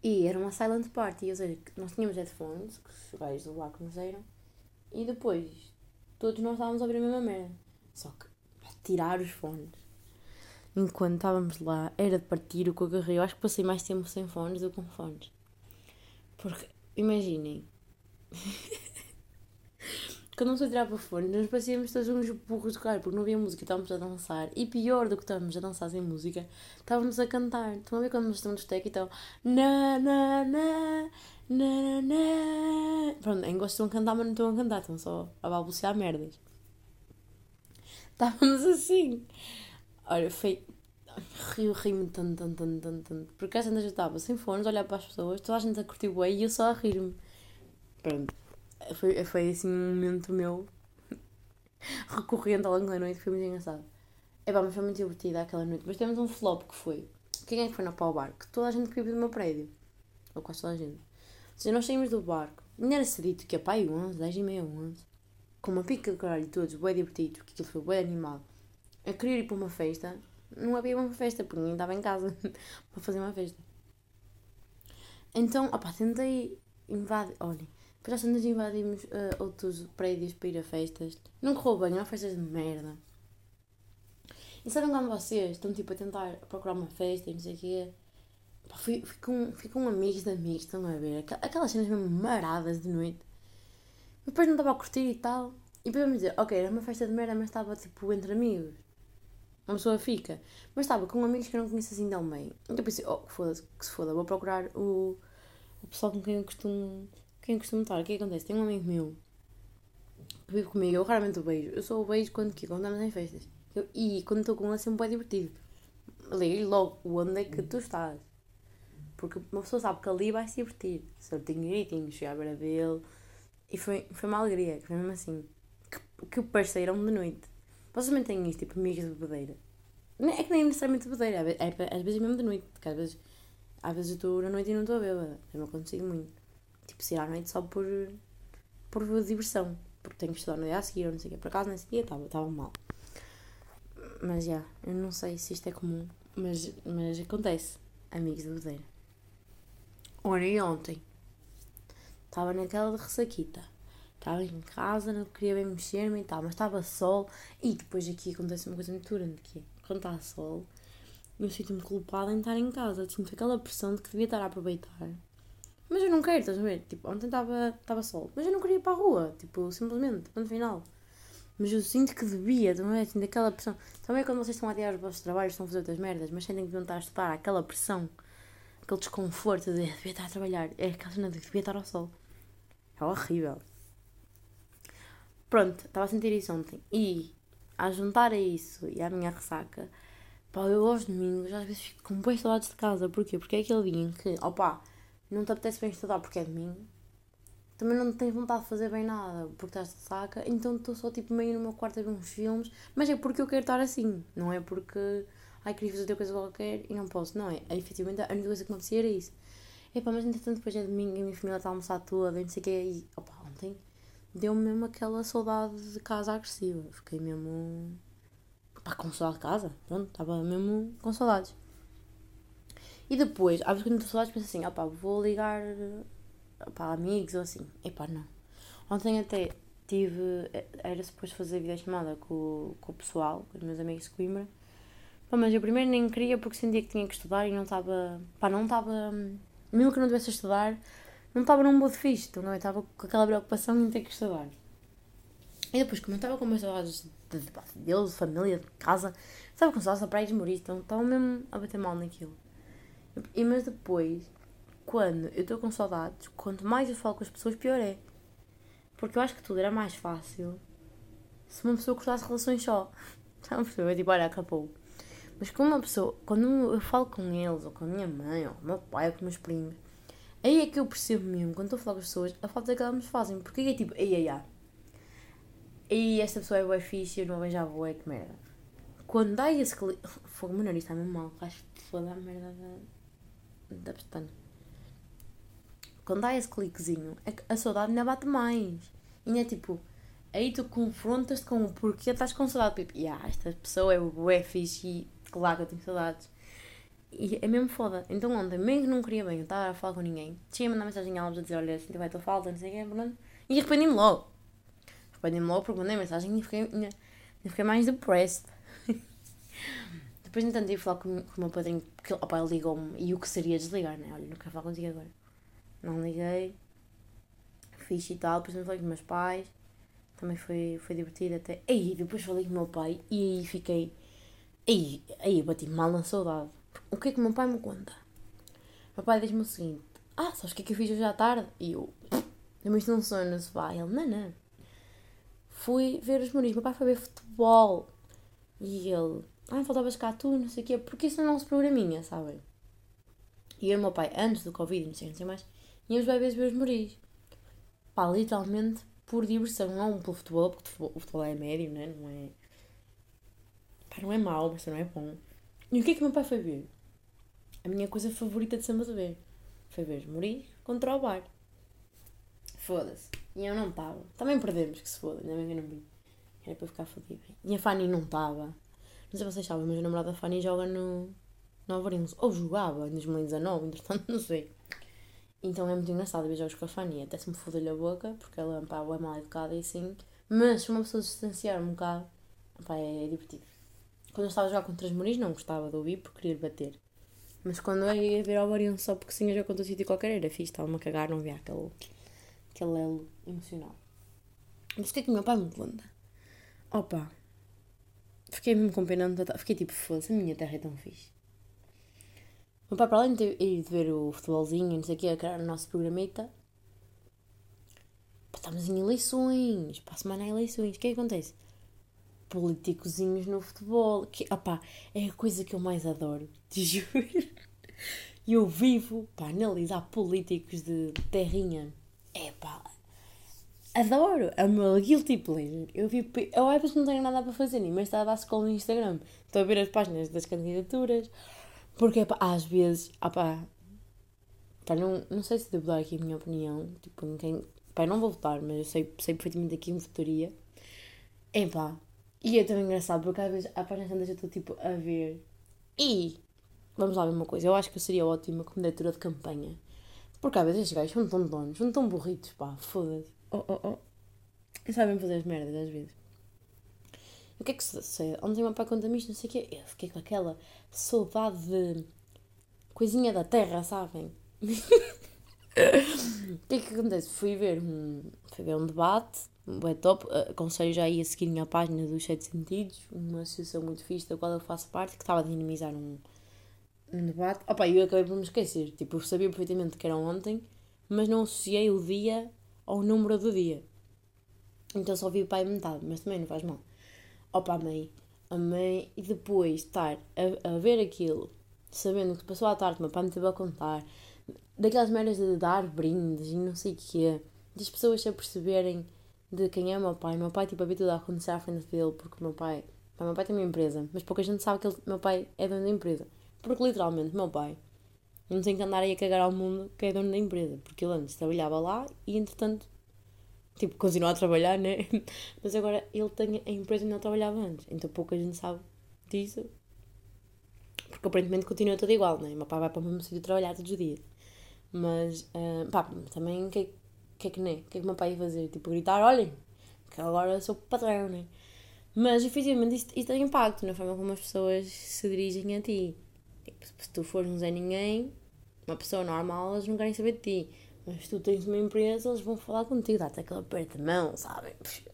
E era uma silent party, ou seja, nós tínhamos headphones, que os gajos do barco nos deram, e depois todos nós estávamos a ouvir a mesma merda. Só que, tirar os fones enquanto estávamos lá era de partir o que eu agarrei. Eu acho que passei mais tempo sem fones do que com fones. Porque, imaginem. Quando não se tirava fones, nós parecíamos todos uns burros de carro, porque não havia música, estávamos a dançar. E pior do que estávamos a dançar sem música, estávamos a cantar. Estão a ver quando nós estamos steak e estão. Na, na, na, na, na. Pronto, em gosto estão a cantar, mas não estão a cantar, estão só a balbuciar merdas. Estávamos assim. Olha, foi. Rio, rio-me tanto, tanto, tanto, tanto, tanto. Porque a gente já estava sem fones, a olhar para as pessoas, toda a gente a curtir bem e eu só a rir-me. Pronto. Foi, foi assim um momento meu recorrente ao longo da noite, foi muito engraçado. É pá, mas foi muito divertida aquela noite. Mas temos um flop que foi. Quem é que foi na pau barco? Toda a gente que vive do meu prédio. Ou quase toda a gente. Ou seja, nós saímos do barco. Ainda era cedito, que é pá, 11, 10 e meia, 11. Com uma pica de caralho todos, bem divertido, porque aquilo foi bem animado a querer ir para uma festa, não havia uma festa, porque ninguém estava em casa para fazer uma festa. Então, opá, tentei invadir. Olhem, depois às invadimos uh, outros prédios para ir a festas. Não correu bem, eram festas de merda. E sabem quando vocês estão tipo a tentar procurar uma festa e não sei o quê? Pá, com amigos de amigos, estão a ver? Aqu- Aquelas cenas mesmo maradas de noite. Depois não estava a curtir e tal. E depois me dizer, ok, era uma festa de merda, mas estava tipo entre amigos. Uma pessoa fica. Mas estava com amigos que eu não conheço assim tão bem. Então pensei, oh, foda-se, que se foda, vou procurar o, o pessoal com quem eu costumo, quem eu costumo estar. O que é acontece? Tem um amigo meu que vive comigo, eu raramente o beijo. Eu só o beijo quando, quando estamos em festas. Eu- e quando estou com ele é sempre bem divertido. Liga-lhe logo, onde é que tu estás? Porque uma pessoa sabe que ali vai se divertir. Certinho, gritinho, chegar à beira dele. E foi, foi uma alegria, foi mesmo assim. Que, que parceirão de noite. Vocês também têm isto, tipo, amigos de bebedeira. É que nem necessariamente de bebedeira, às ve- é, às vezes mesmo de noite. Porque às vezes, às vezes eu estou na noite e não estou bêbada. Não consigo muito. Tipo, sair à noite só por, por diversão. Porque tenho que estudar no dia a seguir ou não sei o quê. Por acaso nesse dia estava mal. Mas já, eu não sei se isto é comum. Mas, mas acontece. Amigos de bebedeira. Ora, e ontem? Estava naquela de ressaquita. Estava em casa, não queria bem mexer-me e tal, mas estava sol. E depois aqui acontece uma coisa muito grande, que é, quando está sol, eu sinto-me culpada em estar em casa. Sinto aquela pressão de que devia estar a aproveitar. Mas eu não quero, estás a ver? Tipo, ontem estava sol, mas eu não queria ir para a rua. Tipo, simplesmente, ponto final. Mas eu sinto que devia, também sinto aquela pressão. Também quando vocês estão a tirar os vossos trabalhos, estão a fazer outras merdas, mas sentem que deviam estar a estudar, aquela pressão, aquele desconforto de devia estar a trabalhar. É aquela cena de devia estar ao sol. É horrível. Pronto, estava a sentir isso ontem. E a juntar a isso e à minha ressaca, pá, eu aos domingos às vezes fico com bem saudades de casa. Porquê? Porque é aquele dia em que, opá, não te apetece bem estudar porque é domingo. Também não tens vontade de fazer bem nada porque estás de saca. Então estou só tipo meio no meu quarto a ver uns filmes. Mas é porque eu quero estar assim. Não é porque, ai, queria fazer outra coisa qualquer e não posso. Não é. é efetivamente, a única coisa que me apetecia era isso. Epá, mas entretanto depois é domingo e a minha família está a almoçar toda e não sei o quê. E, opá, ontem deu-me mesmo aquela saudade de casa agressiva. Fiquei mesmo. Pá, com saudade de casa. Pronto, estava mesmo com saudades. E depois, às vezes quando estou saudades, penso assim: opá, vou ligar para amigos ou assim. Epá, não. Ontem até tive. Era suposto fazer videochamada com, com o pessoal, com os meus amigos de Coimbra. Pá, mas eu primeiro nem queria porque sentia que tinha que estudar e não estava. Pá, não estava. Mesmo que não estivesse a estudar, não estava num modo fixe, então não estava com aquela preocupação em ter que estudar. E depois, como eu estava com umas saudades de, de, pá, deles, de família, de casa, estava com saudades da praia de morir, então estava mesmo a bater mal naquilo. E, mas depois, quando eu estou com saudades, quanto mais eu falo com as pessoas, pior é. Porque eu acho que tudo era mais fácil se uma pessoa cortasse relações só. Já me percebeu? É tipo, olha, acabou. Mas com uma pessoa, quando eu falo com eles, ou com a minha mãe, ou com o meu pai, ou com meus primos, aí é que eu percebo mesmo, quando estou a falar com as pessoas, a falta que elas me fazem. Porque aí é tipo, ei, ei, ei. E esta pessoa é boa fixe, eu não a vejo a boa, que merda. Quando dá esse clique. Fogo, meu nariz está mesmo mal, acho que foda a merda da, da pestana. Quando dá esse cliquezinho, é que a saudade ainda bate mais. E é tipo, aí tu confrontas-te com o porquê estás com saudade. Tipo, yeah, esta pessoa é bué fixe e claro que eu tenho saudades. E é mesmo foda. Então ontem, mesmo que não queria bem, eu estava a falar com ninguém, tinha mandado mensagem a elas a dizer, olha, sinto vai a tua falta, não sei o quê, pronto. E arrependi-me logo. Arrependi-me logo porque mandei mensagem e fiquei, ainda, fiquei mais depressed. Depois, entanto, ia falar com, com o meu padrinho, porque opa, ele ligou-me e o que seria desligar, né? Olha, não quero falar contigo agora. Não liguei, fiz e tal, depois falei com os meus pais, também foi, foi divertido até. Aí, depois falei com o meu pai e aí fiquei. Aí, aí bati mal na saudade. O que é que o meu pai me conta? O meu pai diz-me o seguinte: Ah, sabes o que é que eu fiz hoje à tarde? E eu, eu me isto um sonho no sofá. Ele, não, não. Fui ver os Muris. Meu pai foi ver futebol. E ele, ah, faltavas cá tu, não sei o quê, porque isso não se programinha, sabem? E eu e o meu pai, antes do Covid, não sei, não sei mais, íamos bem vezes ver os Muris. Pá, literalmente por diversão, não pelo futebol, porque o futebol é médio, né? não é? Pá, não é mau, mas não é bom. E o que é que o meu pai foi ver? A minha coisa favorita de sempre ver. Foi ver Muris contra o Bar. Foda-se. E eu não estava. Também perdemos, que se foda, ainda bem que eu não vi. Era para eu ficar fodida. E a Fanny não estava. Não sei se vocês sabem, mas a namorada da Fanny joga no, no Alvarense. Ou jogava em 2019, entretanto, não sei. Então é muito engraçado ver jogos com a Fanny. Até se me foder-lhe a boca, porque ela pá, é mal educada e assim. Mas se uma pessoa se distanciar um bocado, pá, é divertido. Quando eu estava a jogar contra os Muris, não gostava de ouvir porque queria bater. Mas quando eu ia ver ao Orion só porque sim, já contou sítio qualquer, era fixe, estava-me a cagar, não via aquele, aquele elo emocional. Mas fiquei com o meu pai muito longa. Opa, fiquei mesmo com pena, fiquei tipo, foda-se, a minha terra é tão fixe. O meu pai, para além de ir ver o futebolzinho e não sei o que, a criar o nosso programita, estamos em eleições, para a semana há eleições, o que é que acontece? Políticozinhos no futebol, que, opá, é a coisa que eu mais adoro, te juro. Eu vivo para analisar políticos de terrinha. É pá, adoro, é o meu guilty pleasure. Eu vi, eu às vezes não tenho nada para fazer, nem mas está a dar scroll no Instagram. Estou a ver as páginas das candidaturas, porque pá, às vezes, ah pá, não, não sei se devo dar aqui a minha opinião, tipo, quem, pá, não vou votar, mas eu sei, sei perfeitamente aqui em votaria. É pá, e é tão engraçado, porque às vezes a página tantas eu estou tipo a ver e vamos lá ver uma coisa, eu acho que eu seria ótima como diretora de campanha. Porque às vezes estes gajos são tão donos, são tão burritos, pá, foda-se. Oh, oh, oh. E sabem fazer as merdas às vezes. E o que é que sucede? Ontem uma pá conta-me isto, não sei o quê. Eu fiquei com aquela saudade de coisinha da terra, sabem? o que é que acontece? Fui ver um, fui ver um debate, um top. Aconselho já aí a seguirem a página dos Sete Sentidos, uma associação muito fixe da qual eu faço parte, que estava a dinamizar um, um debate. Opa, eu acabei por me esquecer. Tipo, eu sabia perfeitamente que era ontem, mas não associei o dia ao número do dia. Então só vi o pai metade, mas também não faz mal. Opa, amei. Amei. E depois estar a, a ver aquilo, sabendo que passou à tarde, meu pai me teve a contar, daquelas merdas de dar brindes e não sei o quê, das pessoas se aperceberem de quem é meu pai. Meu pai, tipo, havia tudo a acontecer à frente dele, porque meu pai. Meu pai tem uma empresa, mas pouca gente sabe que ele, meu pai é dono da empresa. Porque literalmente, meu pai não tem que andar aí a cagar ao mundo que é dono da empresa, porque ele antes trabalhava lá e entretanto, tipo, continua a trabalhar, né? Mas agora ele tem a empresa onde ele trabalhava antes, então pouca gente sabe disso, porque aparentemente continua tudo igual, né? Meu pai vai para o mesmo sítio trabalhar todos os dias. Mas, uh, pá, também que, que é que nem? O que é que o meu pai ia fazer? Tipo, gritar, olhem, que agora sou patrão, né? Mas efetivamente isto tem impacto na forma como as pessoas se dirigem a ti. Tipo, se tu fores um Zé Ninguém, uma pessoa normal, eles não querem saber de ti. Mas tu tens uma empresa, eles vão falar contigo, dá-te aquele aperto de mão, sabem?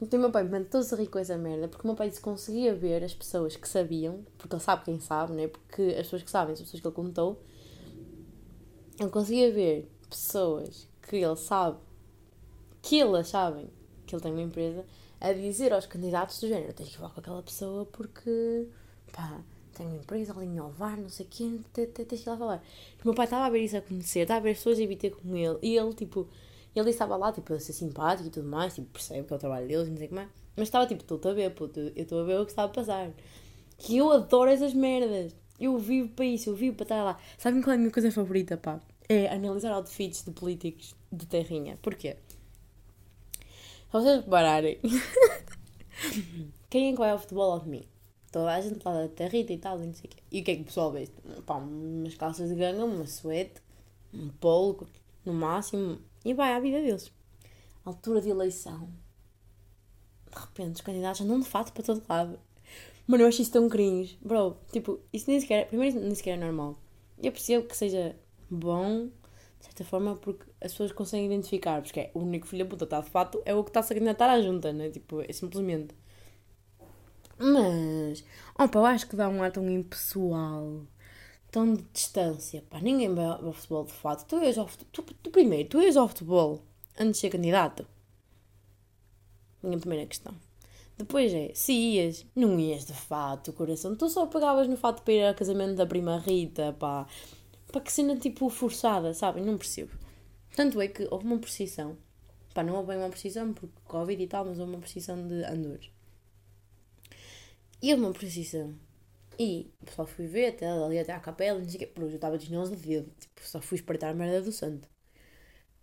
Então o meu pai mentou-se a rir com essa merda, porque o meu pai disse que conseguia ver as pessoas que sabiam, porque ele sabe quem sabe, né? Porque as pessoas que sabem são as pessoas que ele contou. Ele conseguia ver pessoas que ele sabe, que elas sabem que ele tem uma empresa, a dizer aos candidatos do género: tens que falar com aquela pessoa porque, pá, tenho uma empresa ali em Alvar, não sei quê, tens que ir lá falar. O meu pai estava a ver isso acontecer, estava a ver as pessoas a vir com ele, e ele, tipo, ele estava lá, tipo, a ser simpático e tudo mais, tipo, percebe que é o trabalho deles, não sei como é, mas estava, tipo, estou a ver, puto, eu estou a ver o que estava a passar. Que eu adoro essas merdas. Eu vivo para isso, eu vivo para estar lá. Sabem qual é a minha coisa favorita, pá? É analisar outfits de políticos de terrinha. Porquê? Se vocês repararem, quem é que vai ao futebol ao domingo? toda a gente lá da territa e tal, e não sei o quê. E o que é que o pessoal vê? Pá, umas calças de ganga, uma suete, um polo, no máximo, e vai à vida deles. Altura de eleição. De repente, os candidatos andam de fato para todo lado. Mano, eu acho isso tão cringe. Bro, tipo, isso nem sequer, primeiro nem sequer é normal. Eu percebo que seja bom, de certa forma, porque as pessoas conseguem identificar, porque é o único filho da puta está de fato, é o que está-se a candidatar à junta, né? Tipo, é simplesmente. Mas, opa, eu acho que dá um ar tão impessoal, tão de distância. Pá, ninguém vai ao futebol de fato. Tu ias ao tu, tu primeiro, tu ias ao futebol antes de ser candidato? Minha primeira questão. Depois é, se ias, não ias de fato, coração. Tu só pegavas no fato para ir ao casamento da prima Rita, pá. Pá, que cena tipo forçada, sabem? Não percebo. Tanto é que houve uma precisão. Pá, não houve bem uma precisão, porque Covid e tal, mas houve uma precisão de andores. E houve uma precisão. E o pessoal fui ver até ali até à capela, não sei o quê. Pronto, eu estava de dedo. Tipo, só fui espreitar a merda do santo.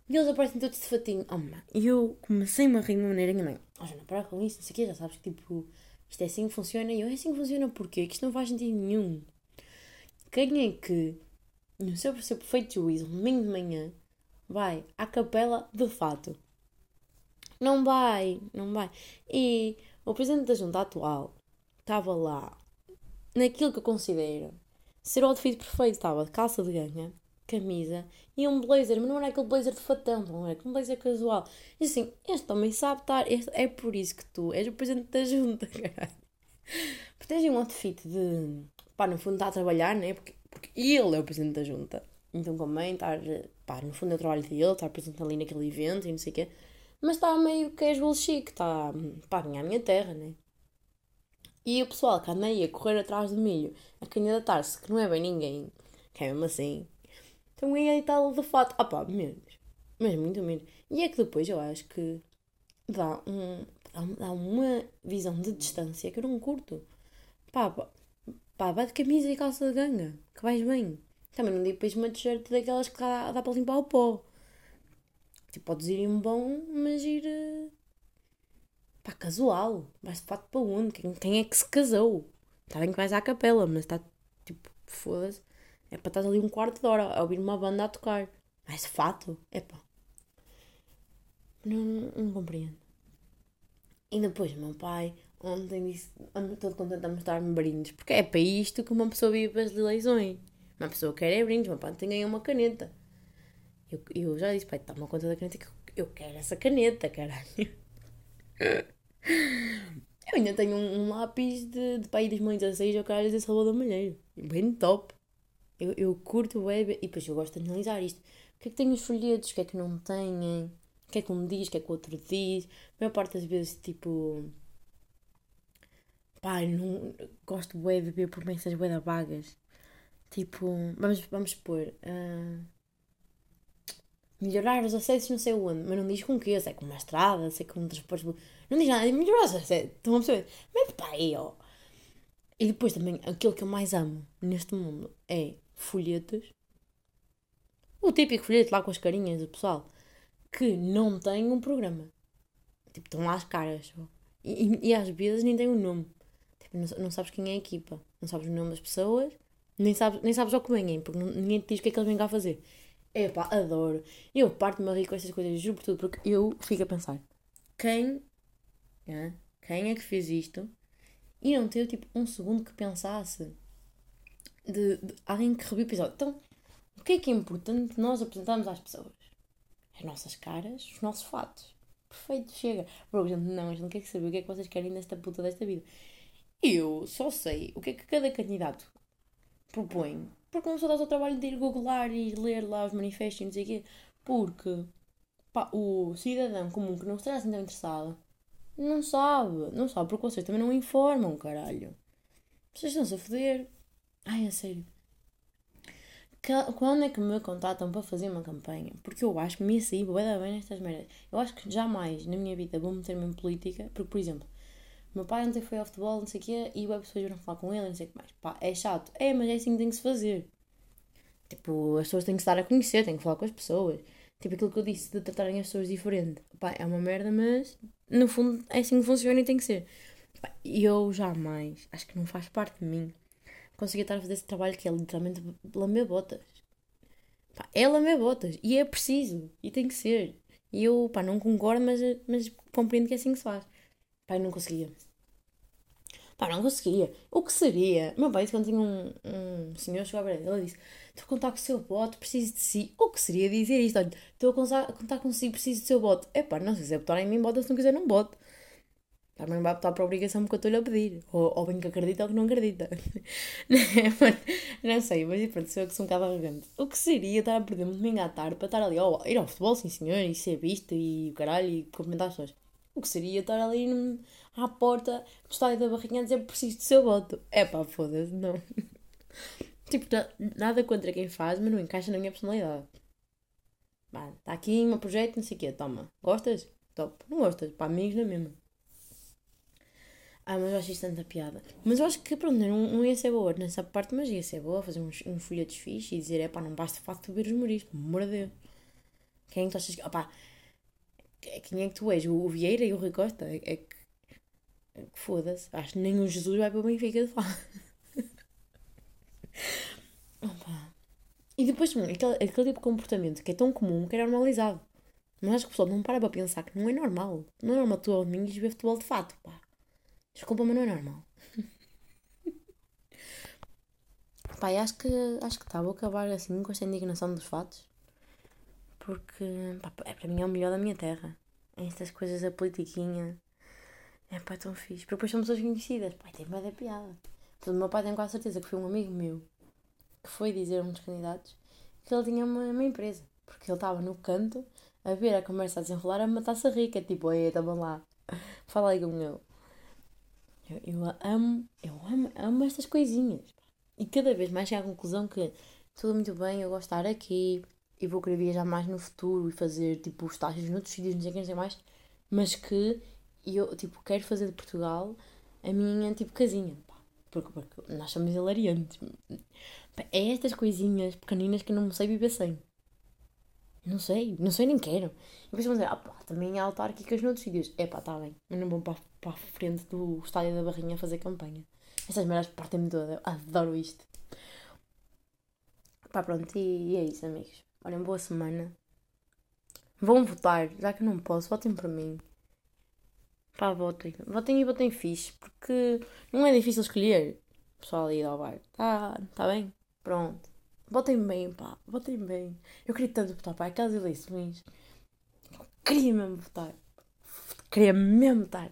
E eles aparecem todos de fatinho. Oh, mãe. E eu comecei-me a rir de uma maneira que mãe. Oh, já não para com isso, não sei o quê. Já sabes que tipo, isto é assim que funciona. E eu, é assim que funciona porquê? Que isto não faz sentido nenhum. Quem é que, no seu, seu perfeito juízo, domingo de manhã, vai à capela de fato? Não vai, não vai. E o presidente da junta atual estava lá naquilo que eu considero ser o outfit perfeito. Estava de calça de ganha, camisa e um blazer, mas não era aquele blazer de fatão, não era aquele blazer casual. E assim, este homem sabe estar, este, é por isso que tu és o presidente da junta. Porque tens um outfit de, pá, no fundo está a trabalhar, né? Porque, porque ele é o presidente da junta. Então convém estar, pá, no fundo é o trabalho dele, estar presente ali naquele evento e não sei o quê. Mas está meio casual chic, está, pá, a minha terra, né? E o pessoal que anda aí a correr atrás do milho, a candidatar-se, que não é bem ninguém, que é mesmo assim, então é tal de fato, ah pá, menos, mas muito menos. E é que depois eu acho que dá, um, dá uma visão de distância que eu não curto. Pá, pá, pá vai de camisa e calça de ganga, que vais bem. Também não digo depois uma t-shirt daquelas que dá, dá para limpar o pó. Tipo, podes ir em bom, mas ir. Eh, pá, casual. Vais de fato para onde? Quem, quem é que se casou? Está bem que vais à capela, mas está tipo, foda-se. É para estar ali um quarto de hora a ouvir uma banda a tocar. Mas de fato, é pá. Não, não, não compreendo. E depois, meu pai, ontem disse, ando todo contente a mostrar-me brindes, porque é para isto que uma pessoa vive as eleições. Uma pessoa quer é brindes, meu pai tem ganhou uma caneta. Eu, eu já disse, pai, toma conta da caneta que eu quero essa caneta, caralho. Eu ainda tenho um, um lápis de, de pai 2016 ao caralho de Salvador Malheiro. Bem top. Eu, eu curto web e depois eu gosto de analisar isto. O que é que tem os folhetos, o que é que não têm, o que é que um diz, o que é que o outro diz. A maior parte das vezes, tipo. Pá, não, gosto de web ver promessas web vagas. Tipo, vamos, vamos pôr. Uh, melhorar os acessos não sei onde, mas não diz com o quê, se é com uma estrada, se é com um transporte. Não diz nada, melhorar os acessos. Estão a? Mas pá, aí, ó. E depois também, aquilo que eu mais amo neste mundo é folhetos. O típico folheto lá com as carinhas do pessoal. Que não tem um programa. Tipo, estão lá as caras. E, e, e às vezes nem tem um nome. Tipo, não, sabes quem é a equipa. Não sabes o nome das pessoas. Nem sabes, nem sabes ao que vêm, porque ninguém te diz o que é que eles vêm cá fazer. Epá, adoro. Eu parto-me a rir com estas coisas, juro por tudo, porque eu fico a pensar. Quem, é, quem é que fez isto e não teve tipo um segundo que pensasse de, de alguém que reviu o episódio. Então, o que é que é importante nós apresentarmos às pessoas? As nossas caras, os nossos fatos. Perfeito, chega. Por exemplo, não, a gente não quer saber o que é que vocês querem nesta puta desta vida. Eu só sei o que é que cada candidato propõe. Porque não só dá o trabalho de ir googlar e ler lá os manifestos e não sei o quê. Porque pá, o cidadão comum que não esteja assim tão interessado não sabe. Não sabe porque vocês também não informam, caralho. Vocês estão-se a foder. Ai, a sério. Quando é que me contatam para fazer uma campanha? Porque eu acho que me ia sair bem nestas merdas. Eu acho que jamais na minha vida vou meter-me em política. Porque, por exemplo, meu pai ontem foi ao futebol, não sei o quê, e web pessoas vão falar com ele, não sei o que mais. Pá, é chato. É, mas é assim que tem que se fazer. Tipo, as pessoas têm que estar a conhecer, têm que falar com as pessoas. Tipo aquilo que eu disse de tratarem as pessoas diferente. Pá, é uma merda, mas no fundo é assim que funciona e tem que ser. E eu jamais, acho que não faz parte de mim, conseguir estar a fazer esse trabalho que é literalmente lamber botas. Pá, é lamber botas. E é preciso. E tem que ser. E eu, pá, não concordo, mas, mas compreendo que é assim que se faz. Pá, eu não conseguia. Pá, não conseguia. O que seria? Meu pai quando tinha um, um senhor chegou para ele, ele disse: Estou a contar com o seu bote, preciso de si. O que seria dizer isto? Olha, estou a contar consigo, preciso do seu bote. É pá, não, se quiser botar em mim, bota, se não quiser, não bote. Também não vai botar para obrigação porque eu estou-lhe a pedir. Ou, ou bem que acredita ou que não acredita. não sei, mas pronto, sou eu que sou um bocado arrogante. O que seria estar a perder um domingo à tarde para estar ali, oh, ir ao futebol, sim senhor, e ser visto e o caralho, e cumprimentar as pessoas. O que seria estar ali à porta do estádio da Barrinha a dizer preciso do seu voto. É pá, foda-se, não. tipo, nada contra quem faz, mas não encaixa na minha personalidade. Está aqui um projeto, não sei o quê, toma. Gostas? Top. Não gostas? Para amigos não é mesmo. Ah, mas eu acho isto tanta piada. Mas eu acho que, pronto, não, não ia ser boa nessa parte, mas ia ser boa fazer uns, uns folhetos fixos e dizer, é pá, não basta de facto ver os muris, pelo amor de Deus. Quem é que tu achas que. Quem é que tu és? O Vieira e o Rui Costa? É, é que. É que foda-se. Acho que nem o Jesus vai para o Benfica de fato. Opa. E depois, aquele, aquele tipo de comportamento que é tão comum que é normalizado. Mas acho que o pessoal não para para pensar que não é normal. Não é normal tu ao domingo ver futebol de fato, pá. Desculpa, mas não é normal. Pai, acho que acho que tá, vou acabar assim com esta indignação dos fatos. Porque pá, é, para mim é o melhor da minha terra. Estas coisas da politiquinha. É pá, é tão fixe. Porque depois são pessoas conhecidas. Pai, tem medo da piada. O meu pai tem quase certeza que foi um amigo meu que foi dizer a um dos candidatos que ele tinha uma, uma empresa. Porque ele estava no canto a ver a conversa a desenrolar a matar-se rica. Tipo, ei, estavam lá. Fala aí com ele. Eu, eu amo, eu amo, amo estas coisinhas. E cada vez mais chego à conclusão que tudo muito bem, eu gosto de estar aqui e vou querer viajar mais no futuro e fazer tipo estágios noutros sítios, não sei o que, não sei mais, mas que eu tipo quero fazer de Portugal a minha tipo casinha, pá, porque, porque nós somos hilariantes. É estas coisinhas pequeninas que eu não sei viver sem. Não sei, não sei nem quero. E depois vão dizer, ah pá, também há autárquicas noutros sítios. É pá, está bem, mas não vão para, para a frente do estádio da Barrinha fazer campanha. Essas merdas partem-me toda. Eu adoro isto. Pá, pronto, e, e é isso, amigos. Olhem, boa semana. Vão votar, já que não posso, votem por mim. Pá, votem. Votem e votem fixe, porque não é difícil escolher. Pessoal aí ao bar. Tá, tá bem? Pronto. Votem bem, pá. Votem bem. Eu queria tanto votar, pá. Aquelas eleições. Eu queria mesmo votar. Queria mesmo votar.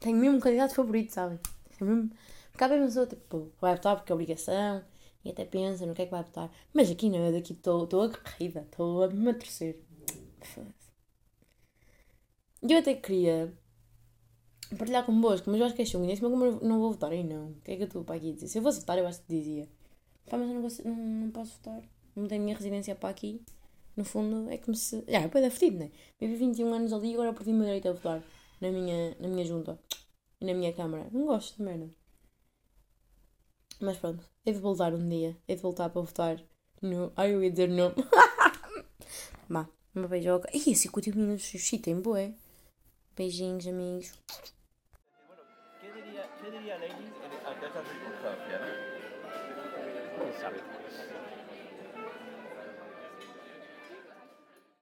Tenho mesmo um candidato favorito, sabem? Mesmo... Cada pessoa, tipo, vai votar porque é obrigação. E até pensa no que é que vai votar. Mas aqui não, eu daqui estou aguerrida. Estou a me torcer. Eu até queria partilhar convosco, mas eu acho que é chungo. Nesse eu não vou votar aí não. O que é que eu estou para aqui dizer? Se eu fosse votar, eu acho que dizia. Pá, mas eu não, vou, não, não posso votar. Não tenho minha residência para aqui. No fundo, é como se. Já, depois é fedido, né? Vivi 21 anos ali e agora perdi o meu direito a votar na minha, na minha junta e na minha câmara. Não gosto de merda. Mas pronto, hei de voltar um dia, hei de voltar para votar no. Ai, eu ia dizer no. Má, uma beijoca. Ih, 50 minutos suscitem, boé. Beijinhos, amigos. é, beijinhos amigos a Delta sabe?